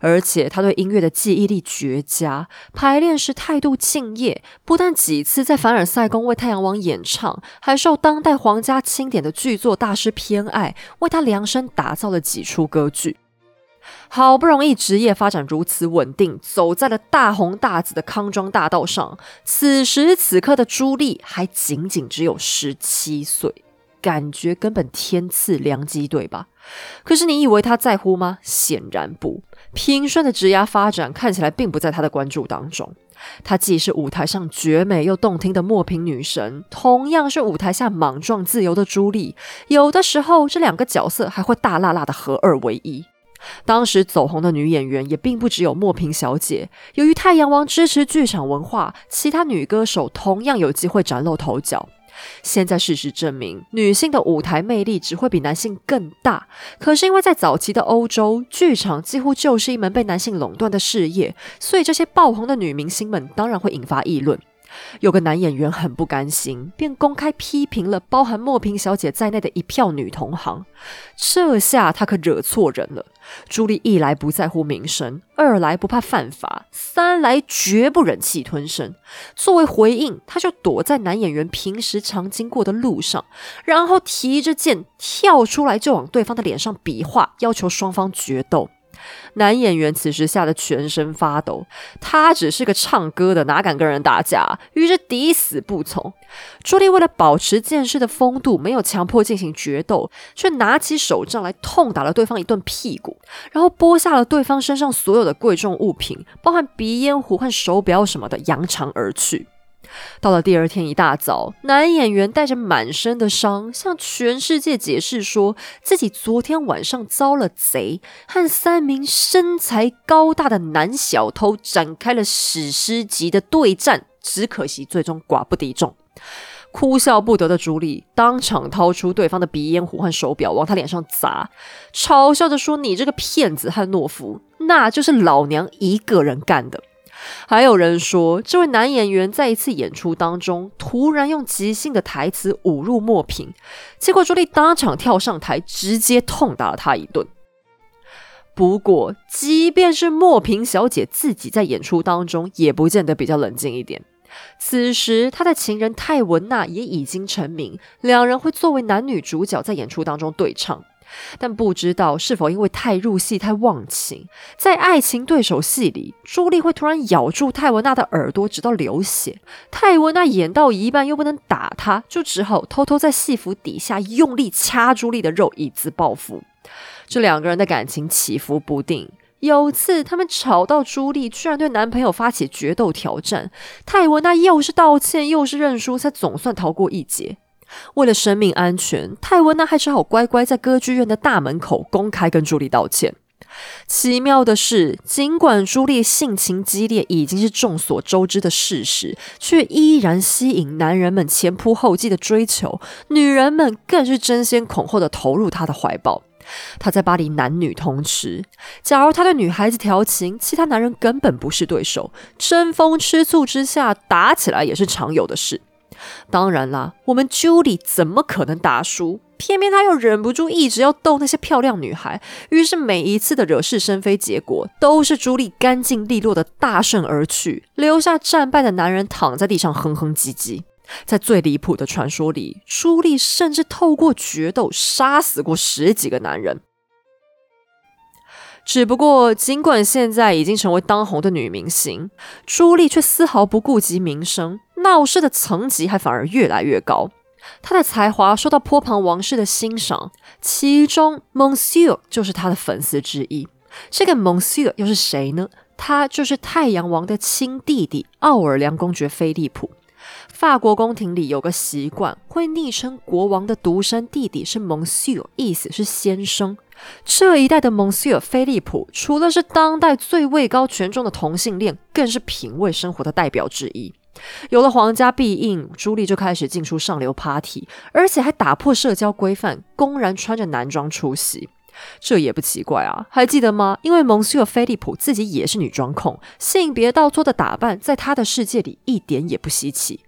而且她对音乐的记忆力绝佳，排练时态度敬业，不但几次在凡尔赛宫为太阳王演唱，还受当代皇家钦点的剧作大师偏爱，为他量身打造了几出歌剧。好不容易职业发展如此稳定，走在了大红大紫的康庄大道上。此时此刻的朱莉还仅仅只有十七岁，感觉根本天赐良机，对吧？可是你以为她在乎吗？显然不。平顺的职涯发展看起来并不在她的关注当中。她既是舞台上绝美又动听的莫平女神，同样是舞台下莽撞自由的朱莉。有的时候，这两个角色还会大辣辣的合二为一。当时走红的女演员也并不只有莫平小姐。由于太阳王支持剧场文化，其他女歌手同样有机会崭露头角。现在事实证明，女性的舞台魅力只会比男性更大。可是因为在早期的欧洲，剧场几乎就是一门被男性垄断的事业，所以这些爆红的女明星们当然会引发议论。有个男演员很不甘心，便公开批评了包含莫平小姐在内的一票女同行。这下他可惹错人了。朱莉一来不在乎名声，二来不怕犯法，三来绝不忍气吞声。作为回应，他就躲在男演员平时常经过的路上，然后提着剑跳出来，就往对方的脸上比划，要求双方决斗。男演员此时吓得全身发抖，他只是个唱歌的，哪敢跟人打架？于是抵死不从。朱莉为了保持剑士的风度，没有强迫进行决斗，却拿起手杖来痛打了对方一顿屁股，然后剥下了对方身上所有的贵重物品，包含鼻烟壶和手表什么的，扬长而去。到了第二天一大早，男演员带着满身的伤，向全世界解释说自己昨天晚上遭了贼，和三名身材高大的男小偷展开了史诗级的对战，只可惜最终寡不敌众。哭笑不得的朱莉当场掏出对方的鼻烟壶和手表，往他脸上砸，嘲笑着说：“你这个骗子和懦夫，那就是老娘一个人干的。”还有人说，这位男演员在一次演出当中，突然用即兴的台词侮辱莫平，结果朱莉当场跳上台，直接痛打了他一顿。不过，即便是莫平小姐自己在演出当中，也不见得比较冷静一点。此时，她的情人泰文娜也已经成名，两人会作为男女主角在演出当中对唱。但不知道是否因为太入戏、太忘情，在爱情对手戏里，朱莉会突然咬住泰文娜的耳朵，直到流血。泰文娜演到一半又不能打他，就只好偷偷在戏服底下用力掐朱莉的肉，以资报复。这两个人的感情起伏不定。有次他们吵到朱莉居然对男朋友发起决斗挑战，泰文娜又是道歉又是认输，才总算逃过一劫。为了生命安全，泰文娜还只好乖乖在歌剧院的大门口公开跟朱莉道歉。奇妙的是，尽管朱莉性情激烈已经是众所周知的事实，却依然吸引男人们前仆后继的追求，女人们更是争先恐后的投入她的怀抱。她在巴黎男女通吃，假如她对女孩子调情，其他男人根本不是对手，争风吃醋之下打起来也是常有的事。当然啦，我们 Julie 怎么可能打输？偏偏他又忍不住一直要逗那些漂亮女孩，于是每一次的惹是生非，结果都是朱莉干净利落的大胜而去，留下战败的男人躺在地上哼哼唧唧。在最离谱的传说里，朱莉甚至透过决斗杀死过十几个男人。只不过，尽管现在已经成为当红的女明星，朱莉却丝毫不顾及名声，闹事的层级还反而越来越高。她的才华受到坡旁王室的欣赏，其中 Monsieur 就是她的粉丝之一。这个 Monsieur 又是谁呢？他就是太阳王的亲弟弟奥尔良公爵菲利普。法国宫廷里有个习惯，会昵称国王的独生弟弟是 Monsieur，意思是先生。这一代的蒙西尔菲利普，除了是当代最位高权重的同性恋，更是品味生活的代表之一。有了皇家庇应，朱莉就开始进出上流 party，而且还打破社交规范，公然穿着男装出席。这也不奇怪啊，还记得吗？因为蒙西尔菲利普自己也是女装控，性别倒错的打扮，在他的世界里一点也不稀奇。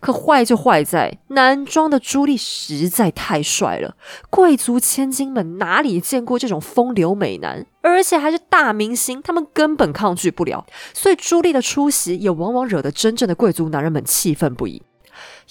可坏就坏在男装的朱莉实在太帅了，贵族千金们哪里见过这种风流美男，而且还是大明星，他们根本抗拒不了。所以朱莉的出席也往往惹得真正的贵族男人们气愤不已。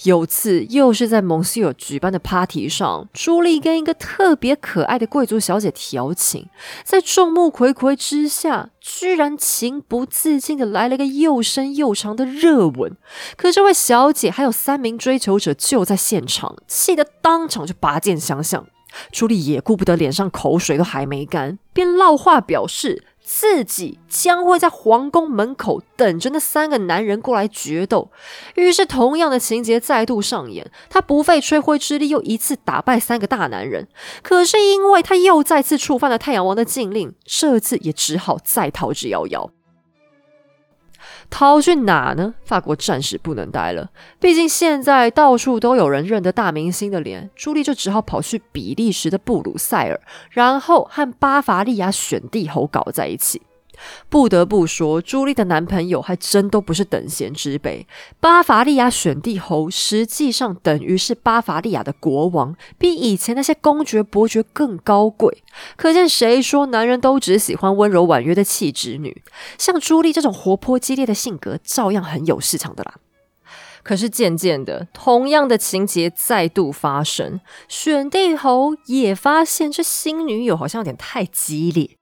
有次，又是在蒙西尔举办的 party 上，朱莉跟一个特别可爱的贵族小姐调情，在众目睽睽之下，居然情不自禁的来了个又深又长的热吻。可这位小姐还有三名追求者就在现场，气得当场就拔剑相向。朱莉也顾不得脸上口水都还没干，便撂话表示。自己将会在皇宫门口等着那三个男人过来决斗，于是同样的情节再度上演。他不费吹灰之力，又一次打败三个大男人。可是因为他又再次触犯了太阳王的禁令，这次也只好再逃之夭夭。逃去哪呢？法国暂时不能待了，毕竟现在到处都有人认得大明星的脸。朱莉就只好跑去比利时的布鲁塞尔，然后和巴伐利亚选帝侯搞在一起。不得不说，朱莉的男朋友还真都不是等闲之辈。巴伐利亚选帝侯实际上等于是巴伐利亚的国王，比以前那些公爵伯爵更高贵。可见谁说男人都只喜欢温柔婉约的气质女？像朱莉这种活泼激烈的性格，照样很有市场的啦。可是渐渐的，同样的情节再度发生，选帝侯也发现这新女友好像有点太激烈。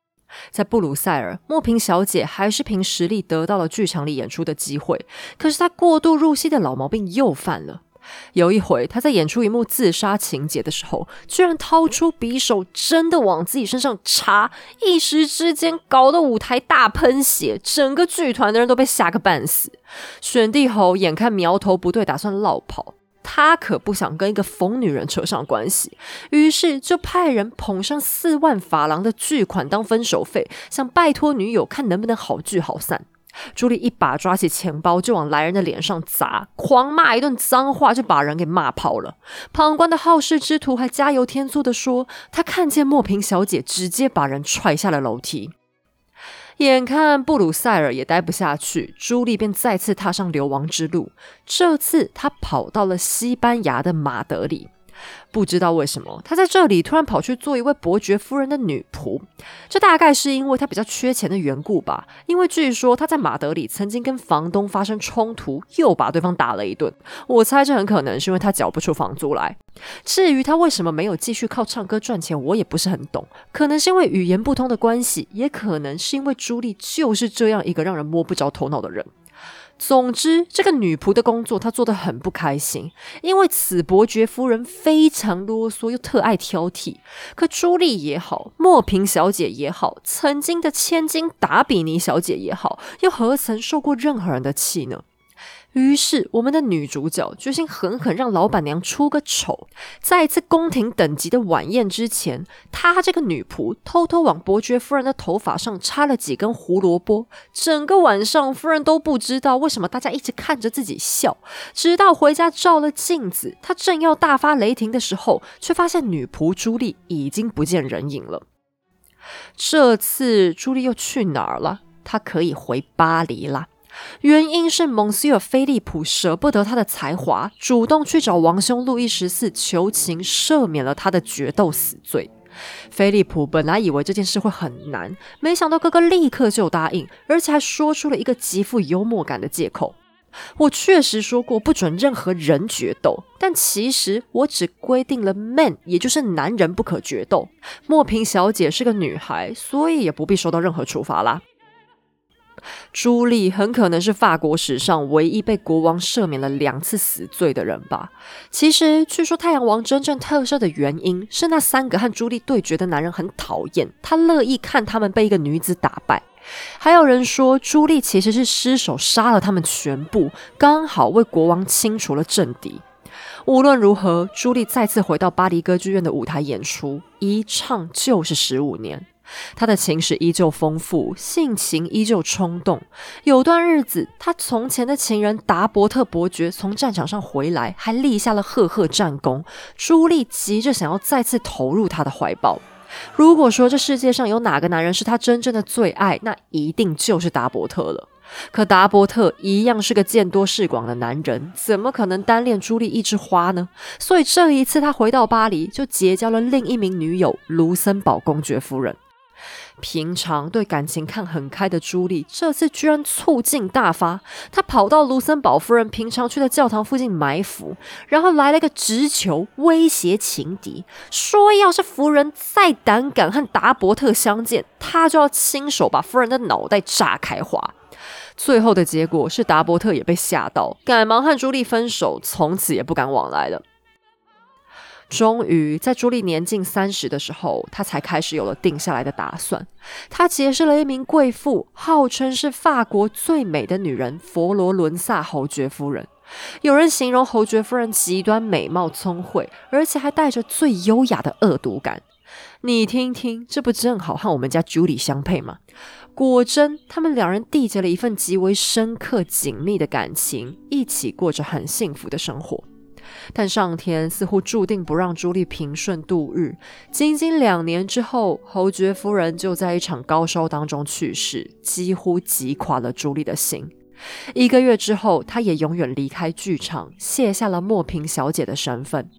在布鲁塞尔，莫平小姐还是凭实力得到了剧场里演出的机会。可是她过度入戏的老毛病又犯了。有一回，她在演出一幕自杀情节的时候，居然掏出匕首，真的往自己身上插，一时之间搞得舞台大喷血，整个剧团的人都被吓个半死。选帝侯眼看苗头不对，打算落跑。他可不想跟一个疯女人扯上关系，于是就派人捧上四万法郎的巨款当分手费，想拜托女友看能不能好聚好散。朱莉一把抓起钱包就往来人的脸上砸，狂骂一顿脏话，就把人给骂跑了。旁观的好事之徒还加油添醋的说，他看见莫平小姐直接把人踹下了楼梯。眼看布鲁塞尔也待不下去，朱莉便再次踏上流亡之路。这次，她跑到了西班牙的马德里。不知道为什么，他在这里突然跑去做一位伯爵夫人的女仆，这大概是因为他比较缺钱的缘故吧。因为据说他在马德里曾经跟房东发生冲突，又把对方打了一顿。我猜这很可能是因为他缴不出房租来。至于他为什么没有继续靠唱歌赚钱，我也不是很懂。可能是因为语言不通的关系，也可能是因为朱莉就是这样一个让人摸不着头脑的人。总之，这个女仆的工作她做得很不开心，因为此伯爵夫人非常啰嗦又特爱挑剔。可朱莉也好，莫平小姐也好，曾经的千金达比尼小姐也好，又何曾受过任何人的气呢？于是，我们的女主角决心狠狠让老板娘出个丑。在一次宫廷等级的晚宴之前，她这个女仆偷偷往伯爵夫人的头发上插了几根胡萝卜。整个晚上，夫人都不知道为什么大家一直看着自己笑。直到回家照了镜子，她正要大发雷霆的时候，却发现女仆朱莉已经不见人影了。这次朱莉又去哪儿了？她可以回巴黎了。原因是蒙西尔菲利普舍不得他的才华，主动去找王兄路易十四求情，赦免了他的决斗死罪。菲利普本来以为这件事会很难，没想到哥哥立刻就答应，而且还说出了一个极富幽默感的借口：“我确实说过不准任何人决斗，但其实我只规定了 man，也就是男人不可决斗。莫平小姐是个女孩，所以也不必受到任何处罚啦。”朱莉很可能是法国史上唯一被国王赦免了两次死罪的人吧。其实，据说太阳王真正特赦的原因是那三个和朱莉对决的男人很讨厌他，乐意看他们被一个女子打败。还有人说，朱莉其实是失手杀了他们全部，刚好为国王清除了政敌。无论如何，朱莉再次回到巴黎歌剧院的舞台演出，一唱就是十五年。他的情史依旧丰富，性情依旧冲动。有段日子，他从前的情人达伯特伯爵从战场上回来，还立下了赫赫战功。朱莉急着想要再次投入他的怀抱。如果说这世界上有哪个男人是他真正的最爱，那一定就是达伯特了。可达伯特一样是个见多识广的男人，怎么可能单恋朱莉一枝花呢？所以这一次他回到巴黎，就结交了另一名女友卢森堡公爵夫人。平常对感情看很开的朱莉，这次居然醋劲大发。她跑到卢森堡夫人平常去的教堂附近埋伏，然后来了个直球，威胁情敌，说要是夫人再胆敢和达伯特相见，他就要亲手把夫人的脑袋炸开花。最后的结果是达伯特也被吓到，赶忙和朱莉分手，从此也不敢往来了。终于在朱莉年近三十的时候，她才开始有了定下来的打算。她结识了一名贵妇，号称是法国最美的女人——佛罗伦萨侯爵夫人。有人形容侯爵夫人极端美貌聪慧，而且还带着最优雅的恶毒感。你听听，这不正好和我们家朱莉相配吗？果真，他们两人缔结了一份极为深刻、紧密的感情，一起过着很幸福的生活。但上天似乎注定不让朱莉平顺度日。仅仅两年之后，侯爵夫人就在一场高烧当中去世，几乎击垮了朱莉的心。一个月之后，她也永远离开剧场，卸下了莫平小姐的身份。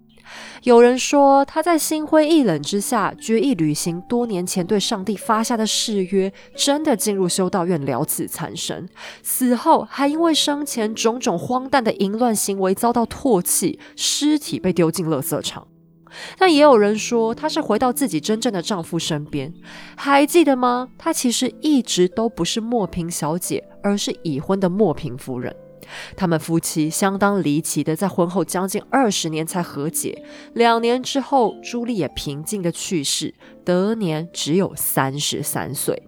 有人说，他在心灰意冷之下，决意履行多年前对上帝发下的誓约，真的进入修道院了此残生。死后还因为生前种种荒诞的淫乱行为遭到唾弃，尸体被丢进垃圾场。但也有人说，她是回到自己真正的丈夫身边。还记得吗？她其实一直都不是莫平小姐，而是已婚的莫平夫人。他们夫妻相当离奇的，在婚后将近二十年才和解。两年之后，朱莉也平静的去世，得年只有三十三岁。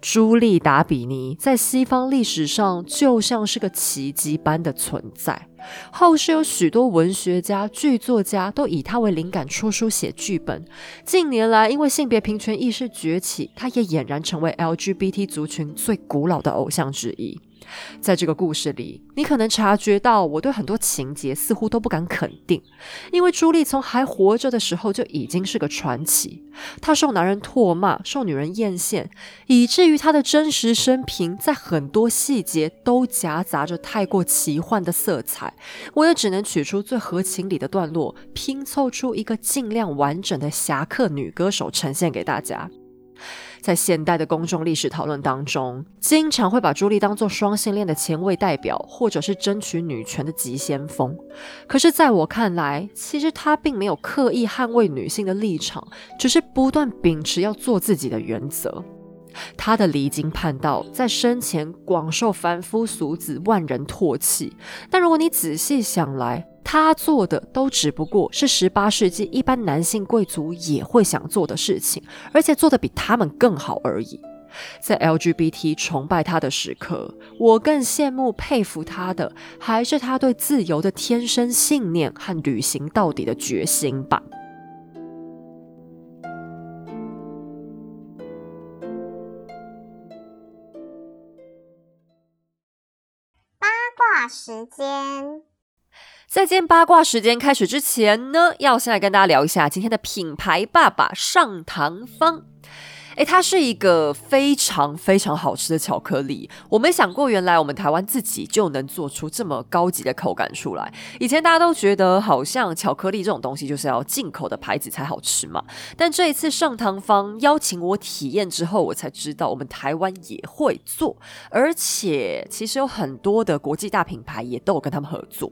朱莉·达比尼在西方历史上就像是个奇迹般的存在，后世有许多文学家、剧作家都以她为灵感出书写剧本。近年来，因为性别平权意识崛起，她也俨然成为 LGBT 族群最古老的偶像之一。在这个故事里，你可能察觉到我对很多情节似乎都不敢肯定，因为朱莉从还活着的时候就已经是个传奇。她受男人唾骂，受女人艳羡，以至于她的真实生平在很多细节都夹杂着太过奇幻的色彩。我也只能取出最合情理的段落，拼凑出一个尽量完整的侠客女歌手，呈现给大家。在现代的公众历史讨论当中，经常会把朱莉当做双性恋的前卫代表，或者是争取女权的急先锋。可是，在我看来，其实她并没有刻意捍卫女性的立场，只是不断秉持要做自己的原则。她的离经叛道，在生前广受凡夫俗子万人唾弃。但如果你仔细想来，他做的都只不过是十八世纪一般男性贵族也会想做的事情，而且做的比他们更好而已。在 LGBT 崇拜他的时刻，我更羡慕佩服他的，还是他对自由的天生信念和履行到底的决心吧。时间。在见八卦时间开始之前呢，要先来跟大家聊一下今天的品牌爸爸上堂方。诶，它是一个非常非常好吃的巧克力。我没想过，原来我们台湾自己就能做出这么高级的口感出来。以前大家都觉得，好像巧克力这种东西就是要进口的牌子才好吃嘛。但这一次上堂方邀请我体验之后，我才知道我们台湾也会做，而且其实有很多的国际大品牌也都有跟他们合作。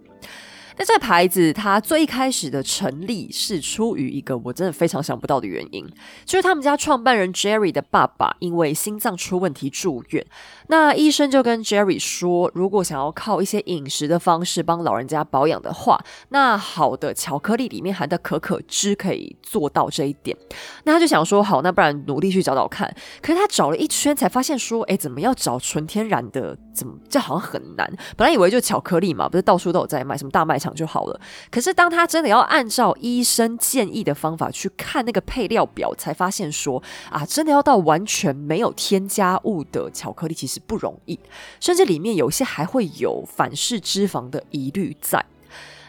那这个牌子，它最一开始的成立是出于一个我真的非常想不到的原因，就是他们家创办人 Jerry 的爸爸因为心脏出问题住院，那医生就跟 Jerry 说，如果想要靠一些饮食的方式帮老人家保养的话，那好的巧克力里面含的可可脂可以做到这一点。那他就想说，好，那不然努力去找找看。可是他找了一圈才发现说，哎，怎么要找纯天然的？怎么这好像很难？本来以为就巧克力嘛，不是到处都有在卖，什么大卖场。就好了。可是当他真的要按照医生建议的方法去看那个配料表，才发现说啊，真的要到完全没有添加物的巧克力其实不容易，甚至里面有些还会有反式脂肪的疑虑在。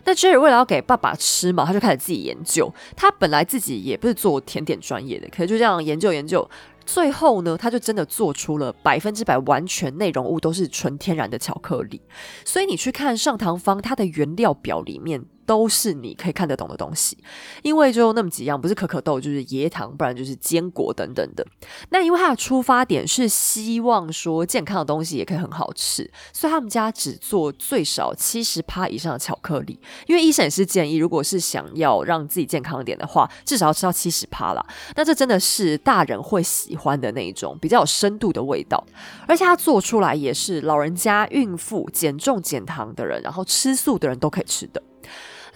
那朱尔为了要给爸爸吃嘛，他就开始自己研究。他本来自己也不是做甜点专业的，可是就这样研究研究。最后呢，他就真的做出了百分之百完全内容物都是纯天然的巧克力，所以你去看上堂方它的原料表里面。都是你可以看得懂的东西，因为就那么几样，不是可可豆就是椰糖，不然就是坚果等等的。那因为它的出发点是希望说健康的东西也可以很好吃，所以他们家只做最少七十趴以上的巧克力。因为医生也是建议，如果是想要让自己健康一点的话，至少要吃到七十趴啦。那这真的是大人会喜欢的那一种比较有深度的味道，而且它做出来也是老人家、孕妇、减重减糖的人，然后吃素的人都可以吃的。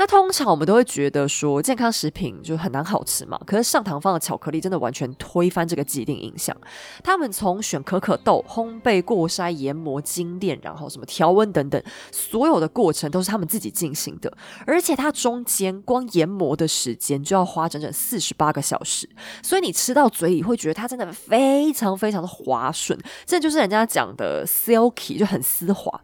那通常我们都会觉得说健康食品就很难好吃嘛，可是上糖方的巧克力真的完全推翻这个既定印象。他们从选可可豆、烘焙、过筛、研磨、精炼，然后什么调温等等，所有的过程都是他们自己进行的，而且它中间光研磨的时间就要花整整四十八个小时，所以你吃到嘴里会觉得它真的非常非常的滑顺，这就是人家讲的 silky，就很丝滑。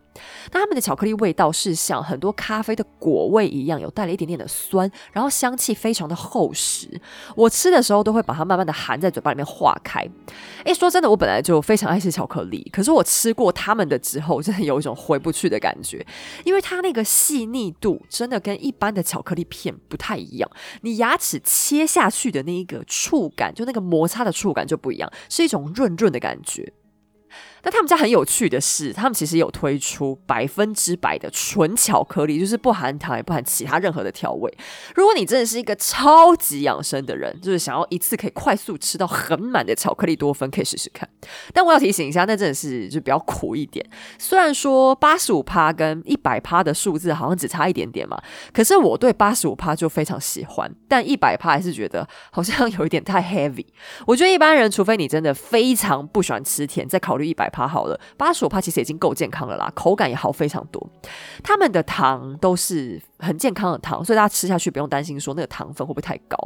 那他们的巧克力味道是像很多咖啡的果味一样，有带了一点点的酸，然后香气非常的厚实。我吃的时候都会把它慢慢的含在嘴巴里面化开。诶，说真的，我本来就非常爱吃巧克力，可是我吃过他们的之后，真的有一种回不去的感觉，因为它那个细腻度真的跟一般的巧克力片不太一样。你牙齿切下去的那一个触感，就那个摩擦的触感就不一样，是一种润润的感觉。那他们家很有趣的是，他们其实有推出百分之百的纯巧克力，就是不含糖也不含其他任何的调味。如果你真的是一个超级养生的人，就是想要一次可以快速吃到很满的巧克力多酚，可以试试看。但我要提醒一下，那真的是就比较苦一点。虽然说八十五趴跟一百趴的数字好像只差一点点嘛，可是我对八十五趴就非常喜欢，但一百趴还是觉得好像 <laughs> 有一点太 heavy。我觉得一般人，除非你真的非常不喜欢吃甜，再考虑一百。趴好了，八十五趴其实已经够健康了啦，口感也好非常多。他们的糖都是很健康的糖，所以大家吃下去不用担心说那个糖分会不会太高。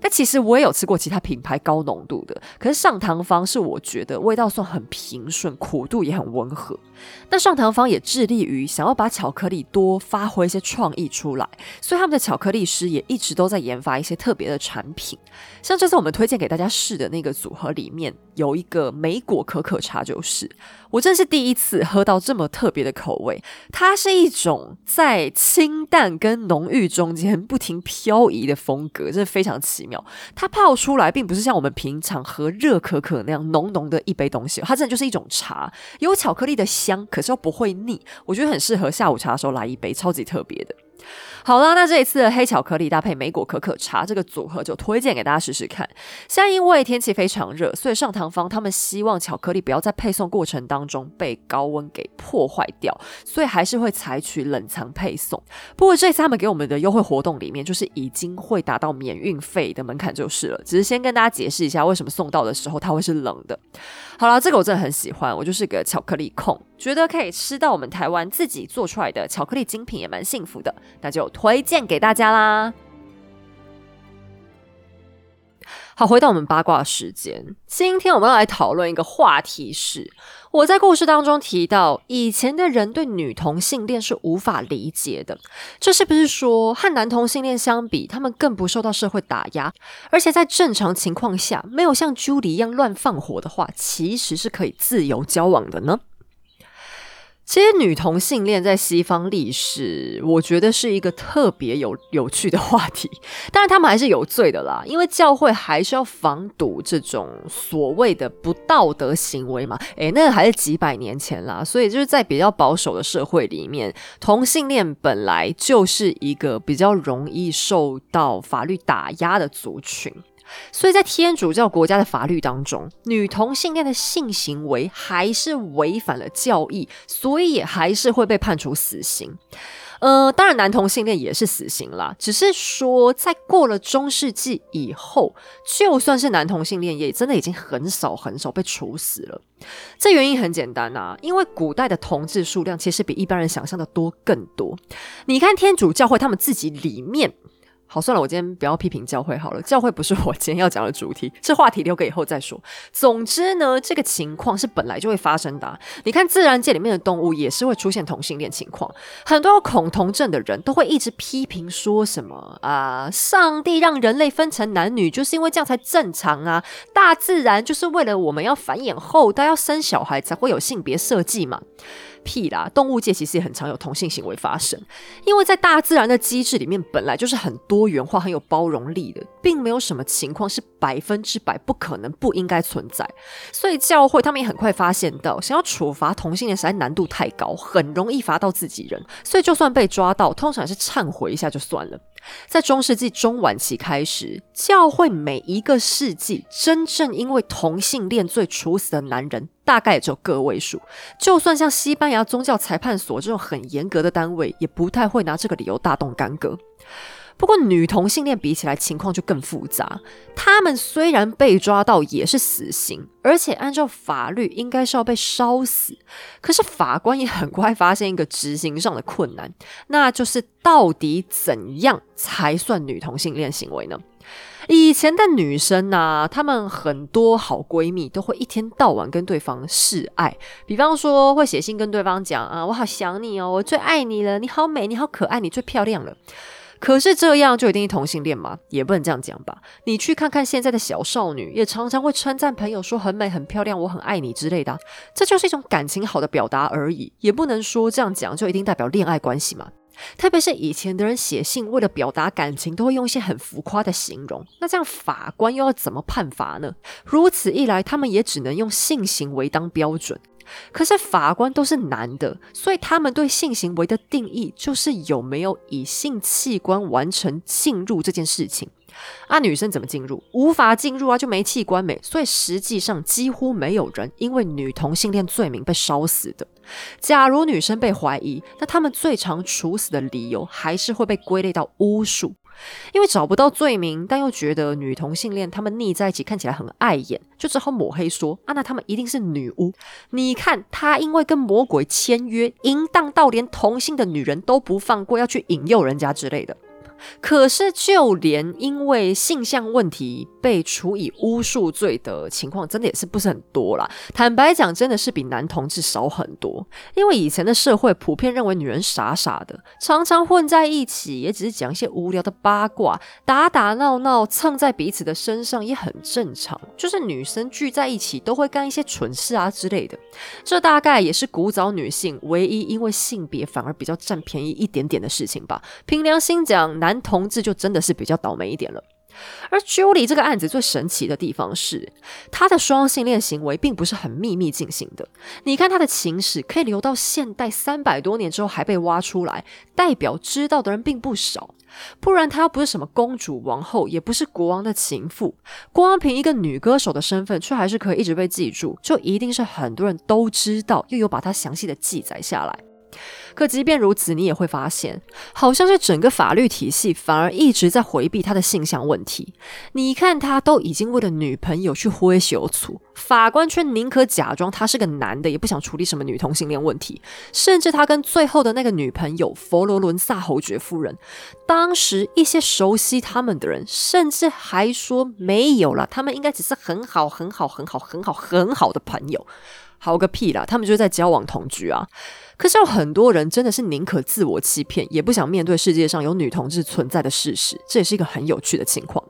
但其实我也有吃过其他品牌高浓度的，可是上糖方是我觉得味道算很平顺，苦度也很温和。那上糖方也致力于想要把巧克力多发挥一些创意出来，所以他们的巧克力师也一直都在研发一些特别的产品。像这次我们推荐给大家试的那个组合里面有一个莓果可可茶，就是我真是第一次喝到这么特别的口味。它是一种在清淡跟浓郁中间不停漂移的风格，真的非常奇妙。它泡出来并不是像我们平常喝热可可那样浓浓的一杯东西，它真的就是一种茶，有巧克力的香，可是又不会腻。我觉得很适合下午茶的时候来一杯，超级特别的。好啦，那这一次的黑巧克力搭配莓果可可茶这个组合就推荐给大家试试看。现在因为天气非常热，所以上堂方他们希望巧克力不要在配送过程当中被高温给破坏掉，所以还是会采取冷藏配送。不过这次他们给我们的优惠活动里面，就是已经会达到免运费的门槛就是了。只是先跟大家解释一下，为什么送到的时候它会是冷的。好啦，这个我真的很喜欢，我就是个巧克力控，觉得可以吃到我们台湾自己做出来的巧克力精品也蛮幸福的，那就。推荐给大家啦！好，回到我们八卦时间，今天我们要来讨论一个话题是：我在故事当中提到，以前的人对女同性恋是无法理解的，这是不是说和男同性恋相比，他们更不受到社会打压，而且在正常情况下，没有像朱莉一样乱放火的话，其实是可以自由交往的呢？其实女同性恋在西方历史，我觉得是一个特别有有趣的话题。<laughs> 当然，他们还是有罪的啦，因为教会还是要防堵这种所谓的不道德行为嘛。诶，那个还是几百年前啦，所以就是在比较保守的社会里面，同性恋本来就是一个比较容易受到法律打压的族群。所以在天主教国家的法律当中，女同性恋的性行为还是违反了教义，所以也还是会被判处死刑。呃，当然男同性恋也是死刑啦，只是说在过了中世纪以后，就算是男同性恋，也真的已经很少很少被处死了。这原因很简单呐，因为古代的同志数量其实比一般人想象的多更多。你看天主教会他们自己里面。好，算了，我今天不要批评教会好了。教会不是我今天要讲的主题，这话题留给以后再说。总之呢，这个情况是本来就会发生的。你看，自然界里面的动物也是会出现同性恋情况。很多有恐同症的人都会一直批评说什么啊，上帝让人类分成男女，就是因为这样才正常啊。大自然就是为了我们要繁衍后代、要生小孩才会有性别设计嘛。屁啦！动物界其实也很常有同性行为发生，因为在大自然的机制里面，本来就是很多元化、很有包容力的，并没有什么情况是百分之百不可能、不应该存在。所以教会他们也很快发现到，想要处罚同性恋实在难度太高，很容易罚到自己人。所以就算被抓到，通常是忏悔一下就算了。在中世纪中晚期开始，教会每一个世纪真正因为同性恋罪处死的男人，大概也只有个位数。就算像西班牙宗教裁判所这种很严格的单位，也不太会拿这个理由大动干戈。不过女同性恋比起来情况就更复杂，他们虽然被抓到也是死刑，而且按照法律应该是要被烧死，可是法官也很快发现一个执行上的困难，那就是到底怎样才算女同性恋行为呢？以前的女生呐，她们很多好闺蜜都会一天到晚跟对方示爱，比方说会写信跟对方讲啊，我好想你哦，我最爱你了，你好美，你好可爱，你最漂亮了。可是这样就一定是同性恋吗？也不能这样讲吧。你去看看现在的小少女，也常常会称赞朋友说很美、很漂亮，我很爱你之类的。这就是一种感情好的表达而已，也不能说这样讲就一定代表恋爱关系嘛。特别是以前的人写信，为了表达感情，都会用一些很浮夸的形容。那这样法官又要怎么判罚呢？如此一来，他们也只能用性行为当标准。可是法官都是男的，所以他们对性行为的定义就是有没有以性器官完成进入这件事情。啊，女生怎么进入？无法进入啊，就没器官没。所以实际上几乎没有人因为女同性恋罪名被烧死的。假如女生被怀疑，那他们最常处死的理由还是会被归类到巫术。因为找不到罪名，但又觉得女同性恋他们腻在一起看起来很碍眼，就只好抹黑说啊，那他们一定是女巫。你看她因为跟魔鬼签约，淫荡到连同性的女人都不放过，要去引诱人家之类的。可是，就连因为性向问题被处以巫术罪的情况，真的也是不是很多啦。坦白讲，真的是比男同志少很多。因为以前的社会普遍认为女人傻傻的，常常混在一起，也只是讲一些无聊的八卦，打打闹闹，蹭在彼此的身上也很正常。就是女生聚在一起都会干一些蠢事啊之类的。这大概也是古早女性唯一因为性别反而比较占便宜一点点的事情吧。凭良心讲，男。男同志就真的是比较倒霉一点了。而 Julie 这个案子最神奇的地方是，他的双性恋行为并不是很秘密进行的。你看他的情史可以留到现代三百多年之后还被挖出来，代表知道的人并不少。不然他又不是什么公主、王后，也不是国王的情妇，光凭一个女歌手的身份，却还是可以一直被记住，就一定是很多人都知道，又有把它详细的记载下来。可即便如此，你也会发现，好像是整个法律体系反而一直在回避他的性向问题。你看，他都已经为了女朋友去挥袖处，法官却宁可假装他是个男的，也不想处理什么女同性恋问题。甚至他跟最后的那个女朋友佛罗伦萨侯爵夫人，当时一些熟悉他们的人，甚至还说没有了，他们应该只是很好、很好、很好、很好、很好的朋友。好个屁啦！他们就在交往同居啊。可是有很多人真的是宁可自我欺骗，也不想面对世界上有女同志存在的事实。这也是一个很有趣的情况。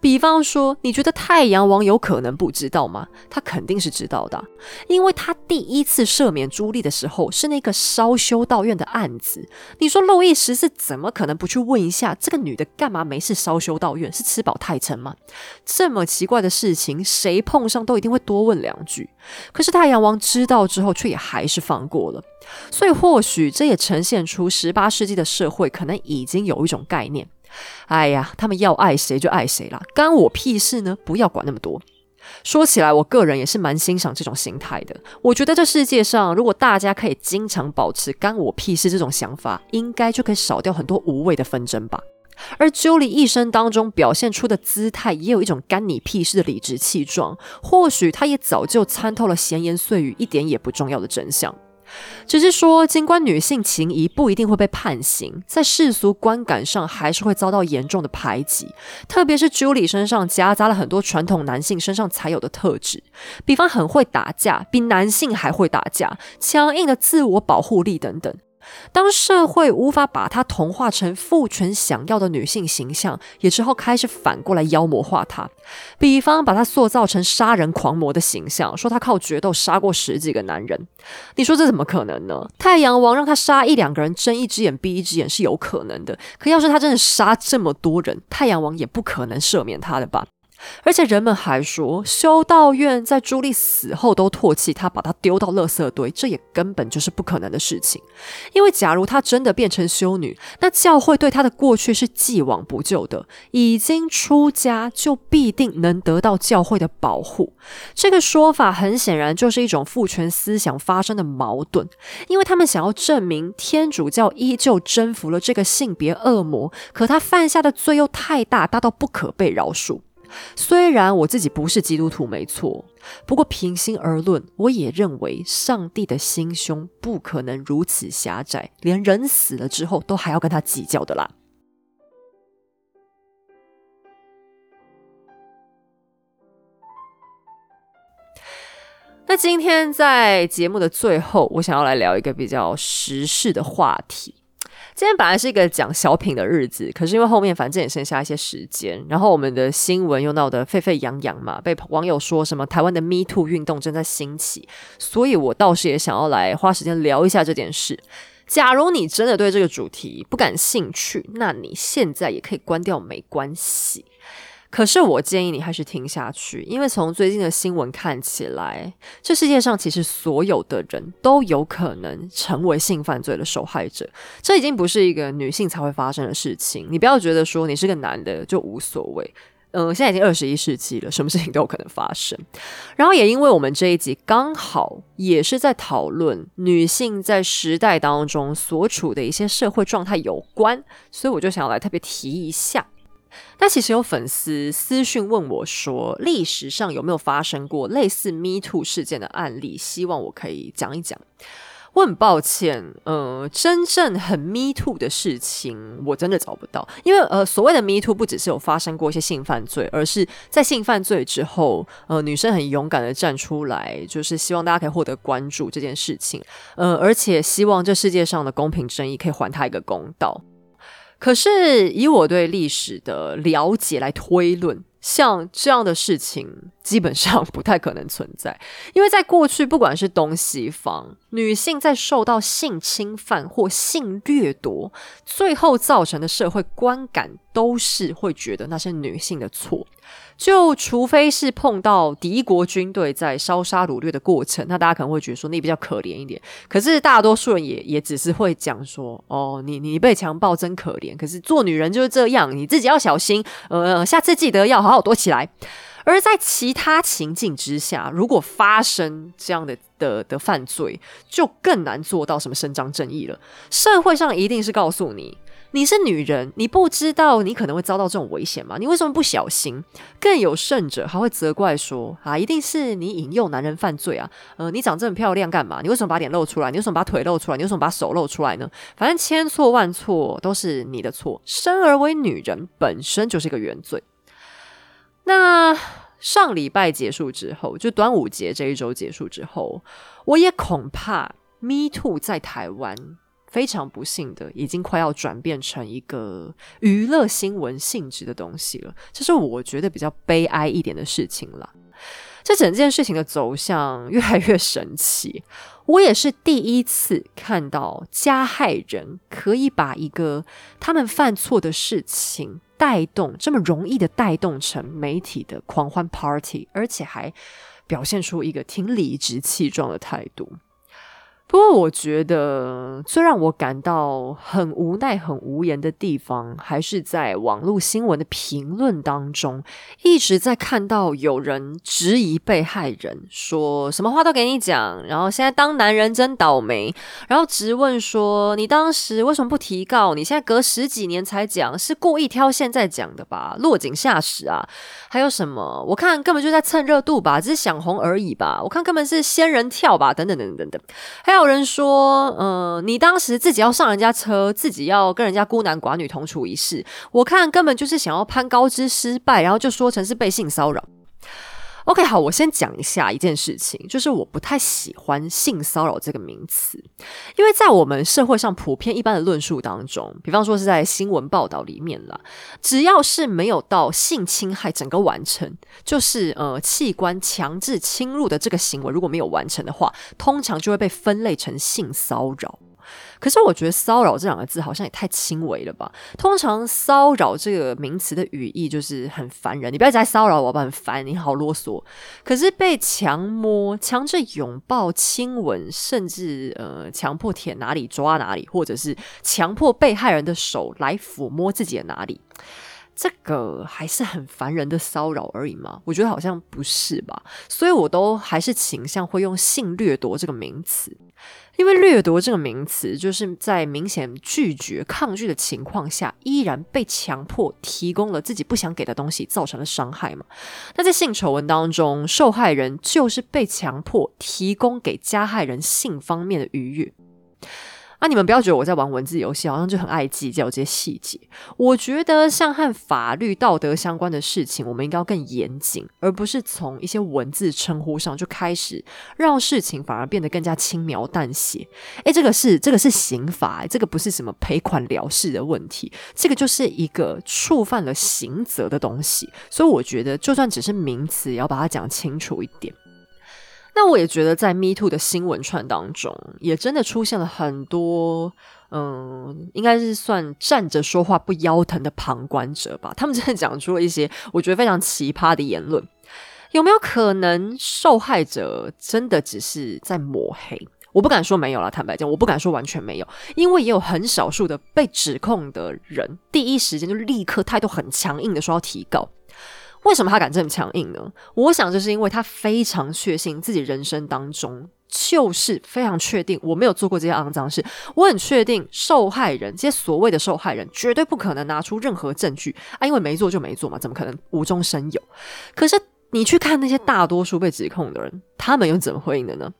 比方说，你觉得太阳王有可能不知道吗？他肯定是知道的，因为他第一次赦免朱莉的时候是那个烧修道院的案子。你说路易十四怎么可能不去问一下这个女的干嘛没事烧修道院？是吃饱太撑吗？这么奇怪的事情，谁碰上都一定会多问两句。可是太阳王知道之后，却也还是放过了。所以或许这也呈现出十八世纪的社会可能已经有一种概念。哎呀，他们要爱谁就爱谁啦，干我屁事呢！不要管那么多。说起来，我个人也是蛮欣赏这种心态的。我觉得这世界上，如果大家可以经常保持干我屁事这种想法，应该就可以少掉很多无谓的纷争吧。而 Julie 一生当中表现出的姿态，也有一种干你屁事的理直气壮。或许他也早就参透了闲言碎语一点也不重要的真相。只是说，尽管女性情谊不一定会被判刑，在世俗观感上还是会遭到严重的排挤。特别是 Julie 身上夹杂了很多传统男性身上才有的特质，比方很会打架，比男性还会打架，强硬的自我保护力等等。当社会无法把她同化成父权想要的女性形象，也之后开始反过来妖魔化她。比方把她塑造成杀人狂魔的形象，说她靠决斗杀过十几个男人。你说这怎么可能呢？太阳王让他杀一两个人，睁一只眼闭一只眼是有可能的。可要是他真的杀这么多人，太阳王也不可能赦免他的吧？而且人们还说，修道院在朱莉死后都唾弃她，把她丢到垃圾堆，这也根本就是不可能的事情。因为假如她真的变成修女，那教会对她的过去是既往不咎的。已经出家，就必定能得到教会的保护。这个说法很显然就是一种父权思想发生的矛盾，因为他们想要证明天主教依旧征服了这个性别恶魔，可他犯下的罪又太大，大到不可被饶恕。虽然我自己不是基督徒，没错，不过平心而论，我也认为上帝的心胸不可能如此狭窄，连人死了之后都还要跟他计较的啦。那今天在节目的最后，我想要来聊一个比较时事的话题。今天本来是一个讲小品的日子，可是因为后面反正也剩下一些时间，然后我们的新闻又闹得沸沸扬扬嘛，被网友说什么台湾的 Me Too 运动正在兴起，所以我倒是也想要来花时间聊一下这件事。假如你真的对这个主题不感兴趣，那你现在也可以关掉，没关系。可是我建议你还是听下去，因为从最近的新闻看起来，这世界上其实所有的人都有可能成为性犯罪的受害者。这已经不是一个女性才会发生的事情。你不要觉得说你是个男的就无所谓。嗯，现在已经二十一世纪了，什么事情都有可能发生。然后也因为我们这一集刚好也是在讨论女性在时代当中所处的一些社会状态有关，所以我就想要来特别提一下。那其实有粉丝私讯问我说，历史上有没有发生过类似 Me Too 事件的案例？希望我可以讲一讲。我很抱歉，呃，真正很 Me Too 的事情，我真的找不到。因为呃，所谓的 Me Too 不只是有发生过一些性犯罪，而是在性犯罪之后，呃，女生很勇敢的站出来，就是希望大家可以获得关注这件事情，呃，而且希望这世界上的公平正义可以还她一个公道。可是以我对历史的了解来推论，像这样的事情基本上不太可能存在，因为在过去，不管是东西方，女性在受到性侵犯或性掠夺，最后造成的社会观感都是会觉得那是女性的错。就除非是碰到敌国军队在烧杀掳掠的过程，那大家可能会觉得说你比较可怜一点。可是大多数人也也只是会讲说，哦，你你被强暴真可怜。可是做女人就是这样，你自己要小心，呃，下次记得要好好躲起来。而在其他情境之下，如果发生这样的的的犯罪，就更难做到什么伸张正义了。社会上一定是告诉你。你是女人，你不知道你可能会遭到这种危险吗？你为什么不小心？更有甚者，还会责怪说：“啊，一定是你引诱男人犯罪啊！呃，你长这么漂亮干嘛？你为什么把脸露出来？你为什么把腿露出来？你为什么把手露出来呢？反正千错万错都是你的错。生而为女人本身就是一个原罪。那上礼拜结束之后，就端午节这一周结束之后，我也恐怕 Me Too 在台湾。非常不幸的，已经快要转变成一个娱乐新闻性质的东西了。这是我觉得比较悲哀一点的事情了。这整件事情的走向越来越神奇。我也是第一次看到加害人可以把一个他们犯错的事情带动这么容易的带动成媒体的狂欢 party，而且还表现出一个挺理直气壮的态度。不过，我觉得最让我感到很无奈、很无言的地方，还是在网络新闻的评论当中，一直在看到有人质疑被害人，说什么话都给你讲，然后现在当男人真倒霉，然后质问说你当时为什么不提告？你现在隔十几年才讲，是故意挑现在讲的吧？落井下石啊！还有什么？我看根本就在蹭热度吧，只是想红而已吧？我看根本是仙人跳吧？等等等等等，还有。有人说，呃，你当时自己要上人家车，自己要跟人家孤男寡女同处一室，我看根本就是想要攀高枝失败，然后就说成是被性骚扰。OK，好，我先讲一下一件事情，就是我不太喜欢性骚扰这个名词，因为在我们社会上普遍一般的论述当中，比方说是在新闻报道里面啦，只要是没有到性侵害整个完成，就是呃器官强制侵入的这个行为如果没有完成的话，通常就会被分类成性骚扰。可是我觉得“骚扰”这两个字好像也太轻微了吧？通常“骚扰”这个名词的语义就是很烦人，你不要再骚扰我吧，很烦，你好啰嗦。可是被强摸、强制拥抱、亲吻，甚至呃强迫舔哪里抓哪里，或者是强迫被害人的手来抚摸自己的哪里。这个还是很烦人的骚扰而已吗？我觉得好像不是吧，所以我都还是倾向会用性掠夺这个名词，因为掠夺这个名词就是在明显拒绝、抗拒的情况下，依然被强迫提供了自己不想给的东西，造成了伤害嘛。那在性丑闻当中，受害人就是被强迫提供给加害人性方面的愉悦。啊！你们不要觉得我在玩文字游戏，好像就很爱计较这些细节。我觉得像和法律、道德相关的事情，我们应该要更严谨，而不是从一些文字称呼上就开始让事情反而变得更加轻描淡写。诶，这个是这个是刑法，这个不是什么赔款了事的问题，这个就是一个触犯了刑责的东西。所以我觉得，就算只是名词，也要把它讲清楚一点。那我也觉得，在 Me Too 的新闻串当中，也真的出现了很多，嗯，应该是算站着说话不腰疼的旁观者吧。他们真的讲出了一些我觉得非常奇葩的言论。有没有可能受害者真的只是在抹黑？我不敢说没有了，坦白讲，我不敢说完全没有，因为也有很少数的被指控的人，第一时间就立刻态度很强硬的说要提告。为什么他敢这么强硬呢？我想这是因为他非常确信自己人生当中就是非常确定我没有做过这些肮脏事。我很确定受害人这些所谓的受害人绝对不可能拿出任何证据啊，因为没做就没做嘛，怎么可能无中生有？可是你去看那些大多数被指控的人，他们又怎么回应的呢？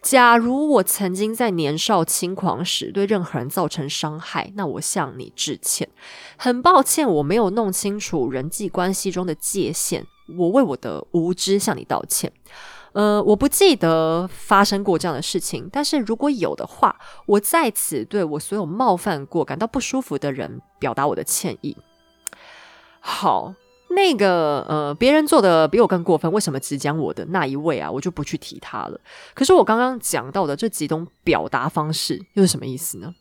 假如我曾经在年少轻狂时对任何人造成伤害，那我向你致歉。很抱歉，我没有弄清楚人际关系中的界限，我为我的无知向你道歉。呃，我不记得发生过这样的事情，但是如果有的话，我在此对我所有冒犯过、感到不舒服的人表达我的歉意。好。那个呃，别人做的比我更过分，为什么只讲我的那一位啊？我就不去提他了。可是我刚刚讲到的这几种表达方式又是什么意思呢？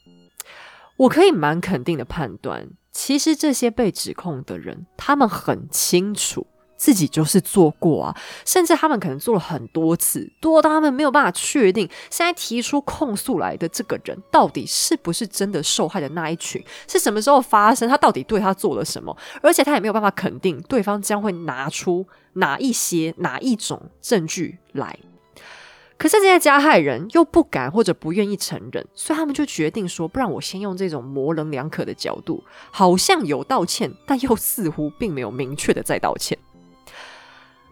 我可以蛮肯定的判断，其实这些被指控的人，他们很清楚。自己就是做过啊，甚至他们可能做了很多次，多到他们没有办法确定现在提出控诉来的这个人到底是不是真的受害的那一群，是什么时候发生，他到底对他做了什么，而且他也没有办法肯定对方将会拿出哪一些哪一种证据来。可是这些加害人又不敢或者不愿意承认，所以他们就决定说，不然我先用这种模棱两可的角度，好像有道歉，但又似乎并没有明确的在道歉。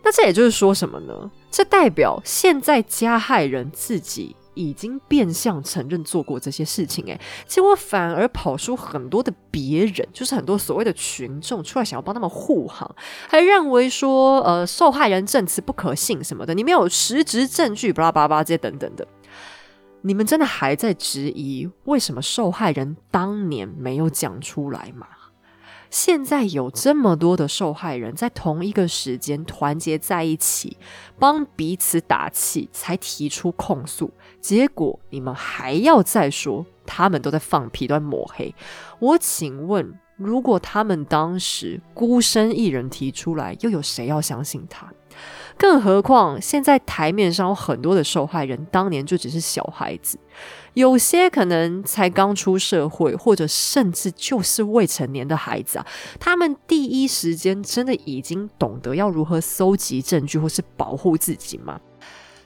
那这也就是说什么呢？这代表现在加害人自己已经变相承认做过这些事情，诶，结果反而跑出很多的别人，就是很多所谓的群众出来想要帮他们护航，还认为说，呃，受害人证词不可信什么的，你没有实质证据，巴拉巴拉这些等等的，你们真的还在质疑为什么受害人当年没有讲出来吗？现在有这么多的受害人在同一个时间团结在一起，帮彼此打气，才提出控诉。结果你们还要再说他们都在放屁、都在抹黑。我请问，如果他们当时孤身一人提出来，又有谁要相信他？更何况现在台面上有很多的受害人，当年就只是小孩子。有些可能才刚出社会，或者甚至就是未成年的孩子啊，他们第一时间真的已经懂得要如何搜集证据，或是保护自己吗？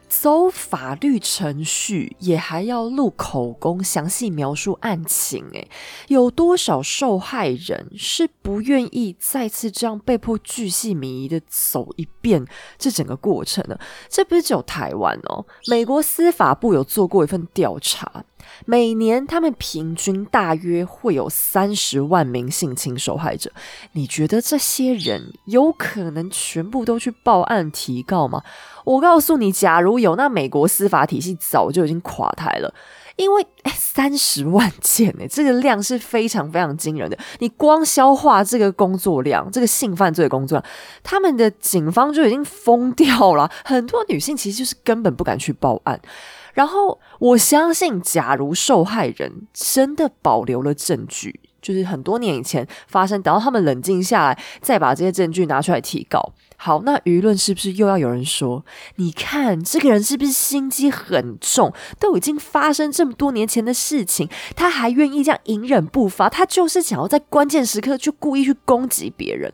走法律程序，也还要录口供，详细描述案情。诶，有多少受害人是不愿意再次这样被迫巨细靡遗的走一遍这整个过程呢？这不是只有台湾哦，美国司法部有做过一份调查，每年他们平均大约会有三十万名性侵受害者。你觉得这些人有可能全部都去报案提告吗？我告诉你，假如有，那美国司法体系早就已经垮台了。因为三十万件呢，这个量是非常非常惊人的。你光消化这个工作量，这个性犯罪工作量，他们的警方就已经疯掉了。很多女性其实就是根本不敢去报案。然后我相信，假如受害人真的保留了证据。就是很多年以前发生，等到他们冷静下来，再把这些证据拿出来提告。好，那舆论是不是又要有人说，你看这个人是不是心机很重？都已经发生这么多年前的事情，他还愿意这样隐忍不发，他就是想要在关键时刻就故意去攻击别人。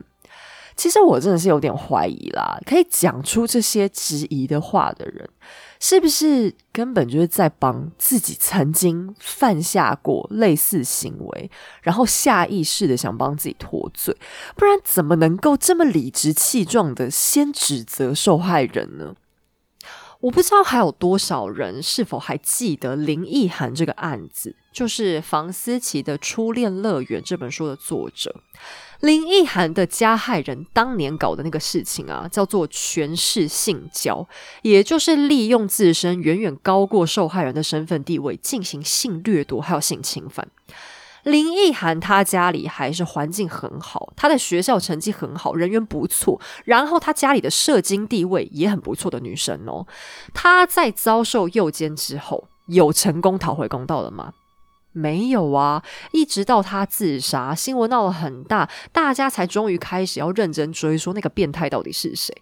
其实我真的是有点怀疑啦，可以讲出这些质疑的话的人。是不是根本就是在帮自己曾经犯下过类似行为，然后下意识的想帮自己脱罪？不然怎么能够这么理直气壮的先指责受害人呢？我不知道还有多少人是否还记得林奕涵这个案子，就是房思琪的初恋乐园这本书的作者。林奕涵的加害人当年搞的那个事情啊，叫做权势性交，也就是利用自身远远高过受害人的身份地位进行性掠夺，还有性侵犯。林奕涵他家里还是环境很好，他的学校成绩很好，人缘不错，然后他家里的社经地位也很不错的女生哦。她在遭受诱奸之后，有成功讨回公道了吗？没有啊，一直到他自杀，新闻闹得很大，大家才终于开始要认真追说那个变态到底是谁。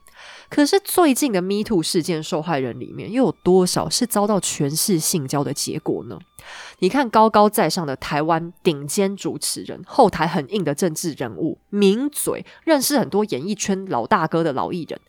可是最近的 Me Too 事件受害人里面，又有多少是遭到权势性交的结果呢？你看高高在上的台湾顶尖主持人，后台很硬的政治人物，名嘴，认识很多演艺圈老大哥的老艺人，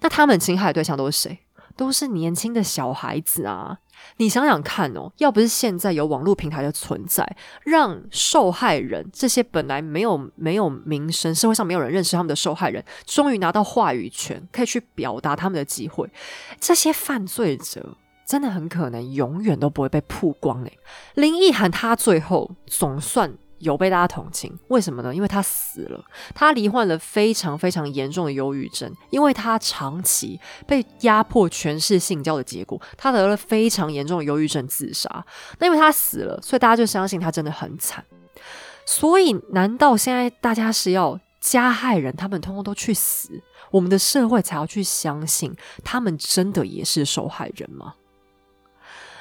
那他们侵害对象都是谁？都是年轻的小孩子啊。你想想看哦，要不是现在有网络平台的存在，让受害人这些本来没有没有名声、社会上没有人认识他们的受害人，终于拿到话语权，可以去表达他们的机会，这些犯罪者真的很可能永远都不会被曝光诶。林奕涵他最后总算。有被大家同情，为什么呢？因为他死了，他罹患了非常非常严重的忧郁症，因为他长期被压迫、权势性交的结果，他得了非常严重的忧郁症，自杀。那因为他死了，所以大家就相信他真的很惨。所以，难道现在大家是要加害人他们通通都去死，我们的社会才要去相信他们真的也是受害人吗？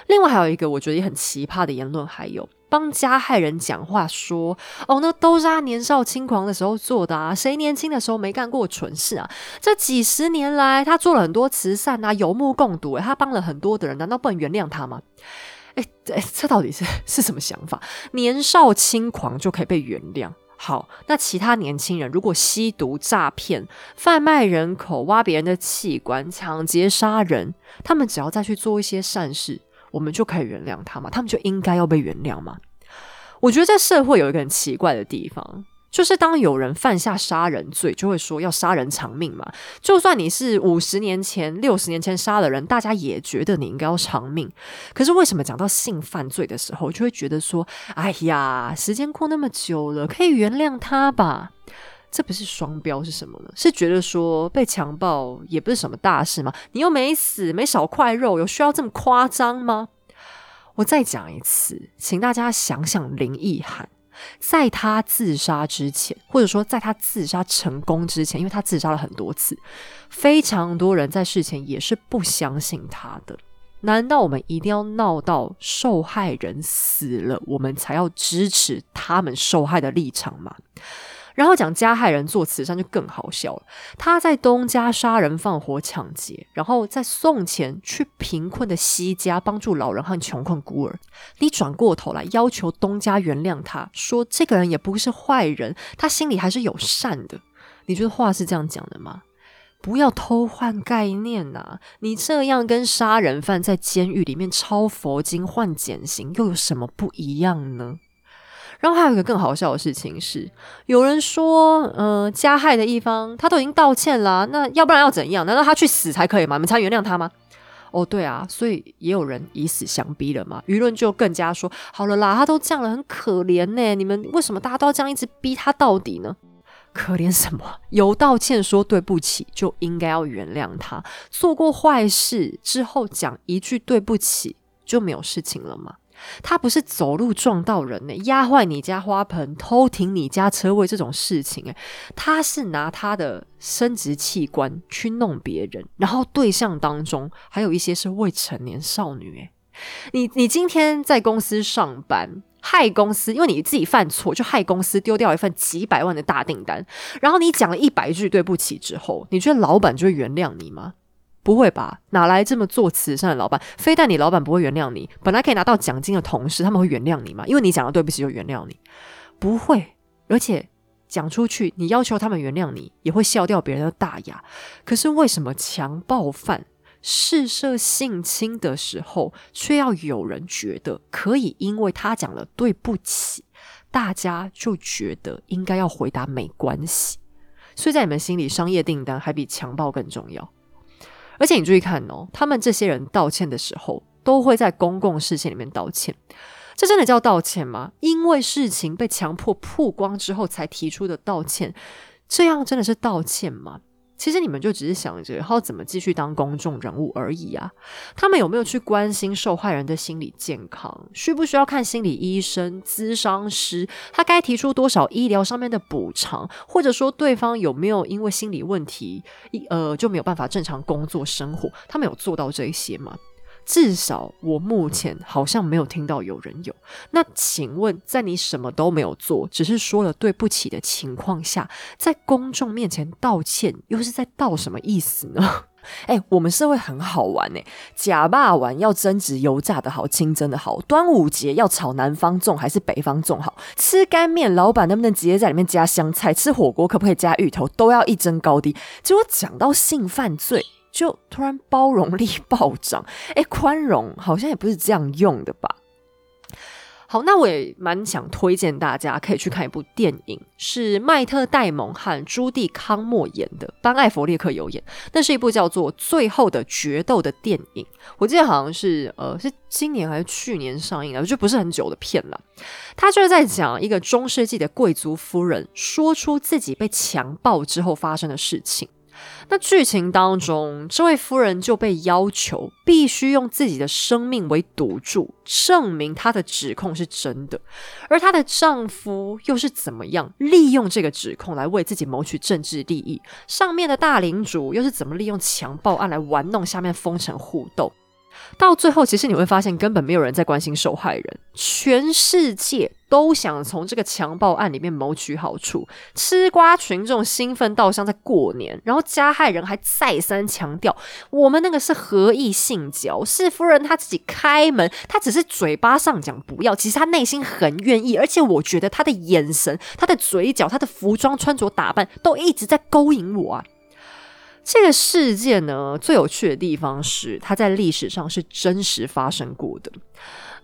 另外还有一个我觉得也很奇葩的言论，还有。帮加害人讲话说：“哦，那都是他年少轻狂的时候做的啊！谁年轻的时候没干过蠢事啊？这几十年来，他做了很多慈善啊，有目共睹。他帮了很多的人，难道不能原谅他吗？哎哎，这到底是是什么想法？年少轻狂就可以被原谅？好，那其他年轻人如果吸毒、诈骗、贩卖人口、挖别人的器官、抢劫、杀人，他们只要再去做一些善事。”我们就可以原谅他吗？他们就应该要被原谅吗？我觉得在社会有一个很奇怪的地方，就是当有人犯下杀人罪，就会说要杀人偿命嘛。就算你是五十年前、六十年前杀了人，大家也觉得你应该要偿命。可是为什么讲到性犯罪的时候，就会觉得说，哎呀，时间过那么久了，可以原谅他吧？这不是双标是什么呢？是觉得说被强暴也不是什么大事吗？你又没死，没少块肉，有需要这么夸张吗？我再讲一次，请大家想想林奕涵，在他自杀之前，或者说在他自杀成功之前，因为他自杀了很多次，非常多人在事前也是不相信他的。难道我们一定要闹到受害人死了，我们才要支持他们受害的立场吗？然后讲加害人做慈善就更好笑了。他在东家杀人放火抢劫，然后再送钱去贫困的西家帮助老人和穷困孤儿。你转过头来要求东家原谅他，说这个人也不是坏人，他心里还是有善的。你觉得话是这样讲的吗？不要偷换概念呐！你这样跟杀人犯在监狱里面抄佛经换减刑又有什么不一样呢？然后还有一个更好笑的事情是，有人说，嗯，加害的一方他都已经道歉了，那要不然要怎样？难道他去死才可以吗？你们才原谅他吗？哦，对啊，所以也有人以死相逼了嘛。舆论就更加说，好了啦，他都这样了，很可怜呢。你们为什么大家都要这样一直逼他到底呢？可怜什么？有道歉说对不起，就应该要原谅他。做过坏事之后讲一句对不起，就没有事情了吗？他不是走路撞到人呢，压坏你家花盆，偷停你家车位这种事情，诶，他是拿他的生殖器官去弄别人，然后对象当中还有一些是未成年少女，诶，你你今天在公司上班，害公司，因为你自己犯错，就害公司丢掉一份几百万的大订单，然后你讲了一百句对不起之后，你觉得老板就会原谅你吗？不会吧？哪来这么做慈善的老板？非但你老板不会原谅你，本来可以拿到奖金的同事，他们会原谅你吗？因为你讲了对不起就原谅你？不会。而且讲出去，你要求他们原谅你，也会笑掉别人的大牙。可是为什么强暴犯试射性侵的时候，却要有人觉得可以？因为他讲了对不起，大家就觉得应该要回答没关系。所以在你们心里，商业订单还比强暴更重要。而且你注意看哦，他们这些人道歉的时候，都会在公共视线里面道歉。这真的叫道歉吗？因为事情被强迫曝光之后才提出的道歉，这样真的是道歉吗？其实你们就只是想着要怎么继续当公众人物而已啊！他们有没有去关心受害人的心理健康？需不需要看心理医生、咨商师？他该提出多少医疗上面的补偿？或者说对方有没有因为心理问题，一呃，就没有办法正常工作生活？他们有做到这些吗？至少我目前好像没有听到有人有。那请问，在你什么都没有做，只是说了对不起的情况下，在公众面前道歉，又是在道什么意思呢？<laughs> 哎，我们社会很好玩哎，假霸王要争执油炸的好，清蒸的好；端午节要炒南方粽还是北方粽好？吃干面，老板能不能直接在里面加香菜？吃火锅可不可以加芋头？都要一争高低。结果讲到性犯罪。就突然包容力暴涨，<laughs> 哎，宽容好像也不是这样用的吧？好，那我也蛮想推荐大家可以去看一部电影，是迈特戴蒙和朱蒂康莫演的，班艾弗列克有演，那是一部叫做《最后的决斗》的电影。我记得好像是呃是今年还是去年上映的，就不是很久的片了。他就是在讲一个中世纪的贵族夫人说出自己被强暴之后发生的事情。那剧情当中，这位夫人就被要求必须用自己的生命为赌注，证明她的指控是真的，而她的丈夫又是怎么样利用这个指控来为自己谋取政治利益？上面的大领主又是怎么利用强暴案来玩弄下面风尘互斗？到最后，其实你会发现，根本没有人在关心受害人，全世界都想从这个强暴案里面谋取好处。吃瓜群众兴奋到像在过年，然后加害人还再三强调，我们那个是合意性交，是夫人她自己开门，她只是嘴巴上讲不要，其实她内心很愿意，而且我觉得她的眼神、她的嘴角、她的服装穿着打扮都一直在勾引我啊。这个事件呢，最有趣的地方是，它在历史上是真实发生过的。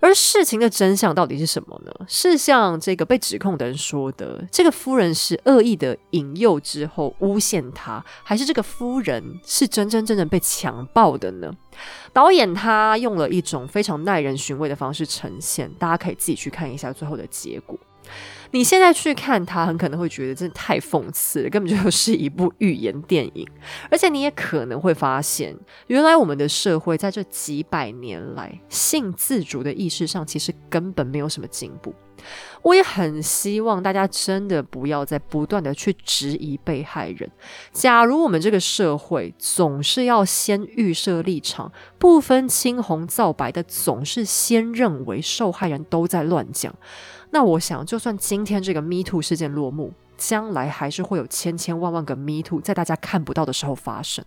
而事情的真相到底是什么呢？是像这个被指控的人说的，这个夫人是恶意的引诱之后诬陷他，还是这个夫人是真真正正被强暴的呢？导演他用了一种非常耐人寻味的方式呈现，大家可以自己去看一下最后的结果。你现在去看它，很可能会觉得真的太讽刺了，根本就是一部寓言电影。而且你也可能会发现，原来我们的社会在这几百年来，性自主的意识上其实根本没有什么进步。我也很希望大家真的不要再不断的去质疑被害人。假如我们这个社会总是要先预设立场，不分青红皂白的，总是先认为受害人都在乱讲。那我想，就算今天这个 Me Too 事件落幕，将来还是会有千千万万个 Me Too 在大家看不到的时候发生。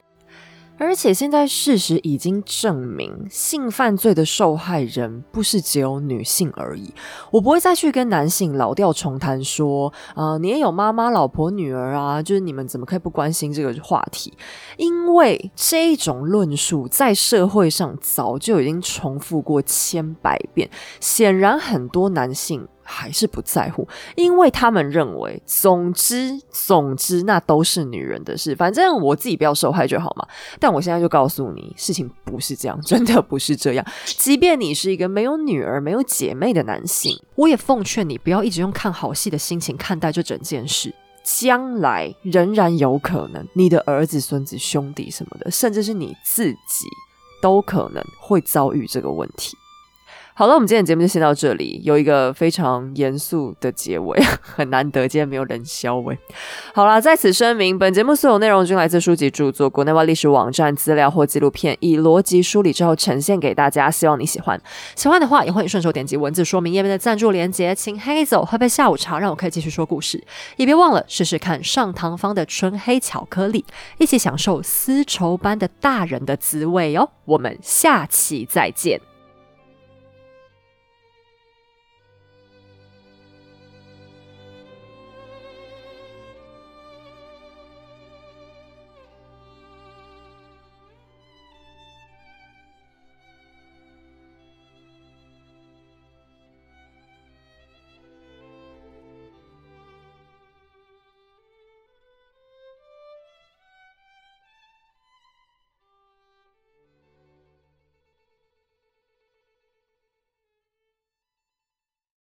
而且现在事实已经证明，性犯罪的受害人不是只有女性而已。我不会再去跟男性老调重弹说，啊，你也有妈妈、老婆、女儿啊，就是你们怎么可以不关心这个话题？因为这种论述在社会上早就已经重复过千百遍。显然，很多男性还是不在乎，因为他们认为，总之总之那都是女人的事，反正我自己不要受害就好嘛。但我现在就告诉你，事情不是这样，真的不是这样。即便你是一个没有女儿、没有姐妹的男性，我也奉劝你不要一直用看好戏的心情看待这整件事。将来仍然有可能，你的儿子、孙子、兄弟什么的，甚至是你自己，都可能会遭遇这个问题。好了，我们今天的节目就先到这里，有一个非常严肃的结尾，<laughs> 很难得，今天没有冷笑味。好啦，在此声明，本节目所有内容均来自书籍著作、国内外历史网站资料或纪录片，以逻辑梳理之后呈现给大家，希望你喜欢。喜欢的话，也欢迎顺手点击文字说明页面的赞助连接，请黑走喝杯下午茶，让我可以继续说故事。也别忘了试试看上堂方的纯黑巧克力，一起享受丝绸般的大人的滋味哦。我们下期再见。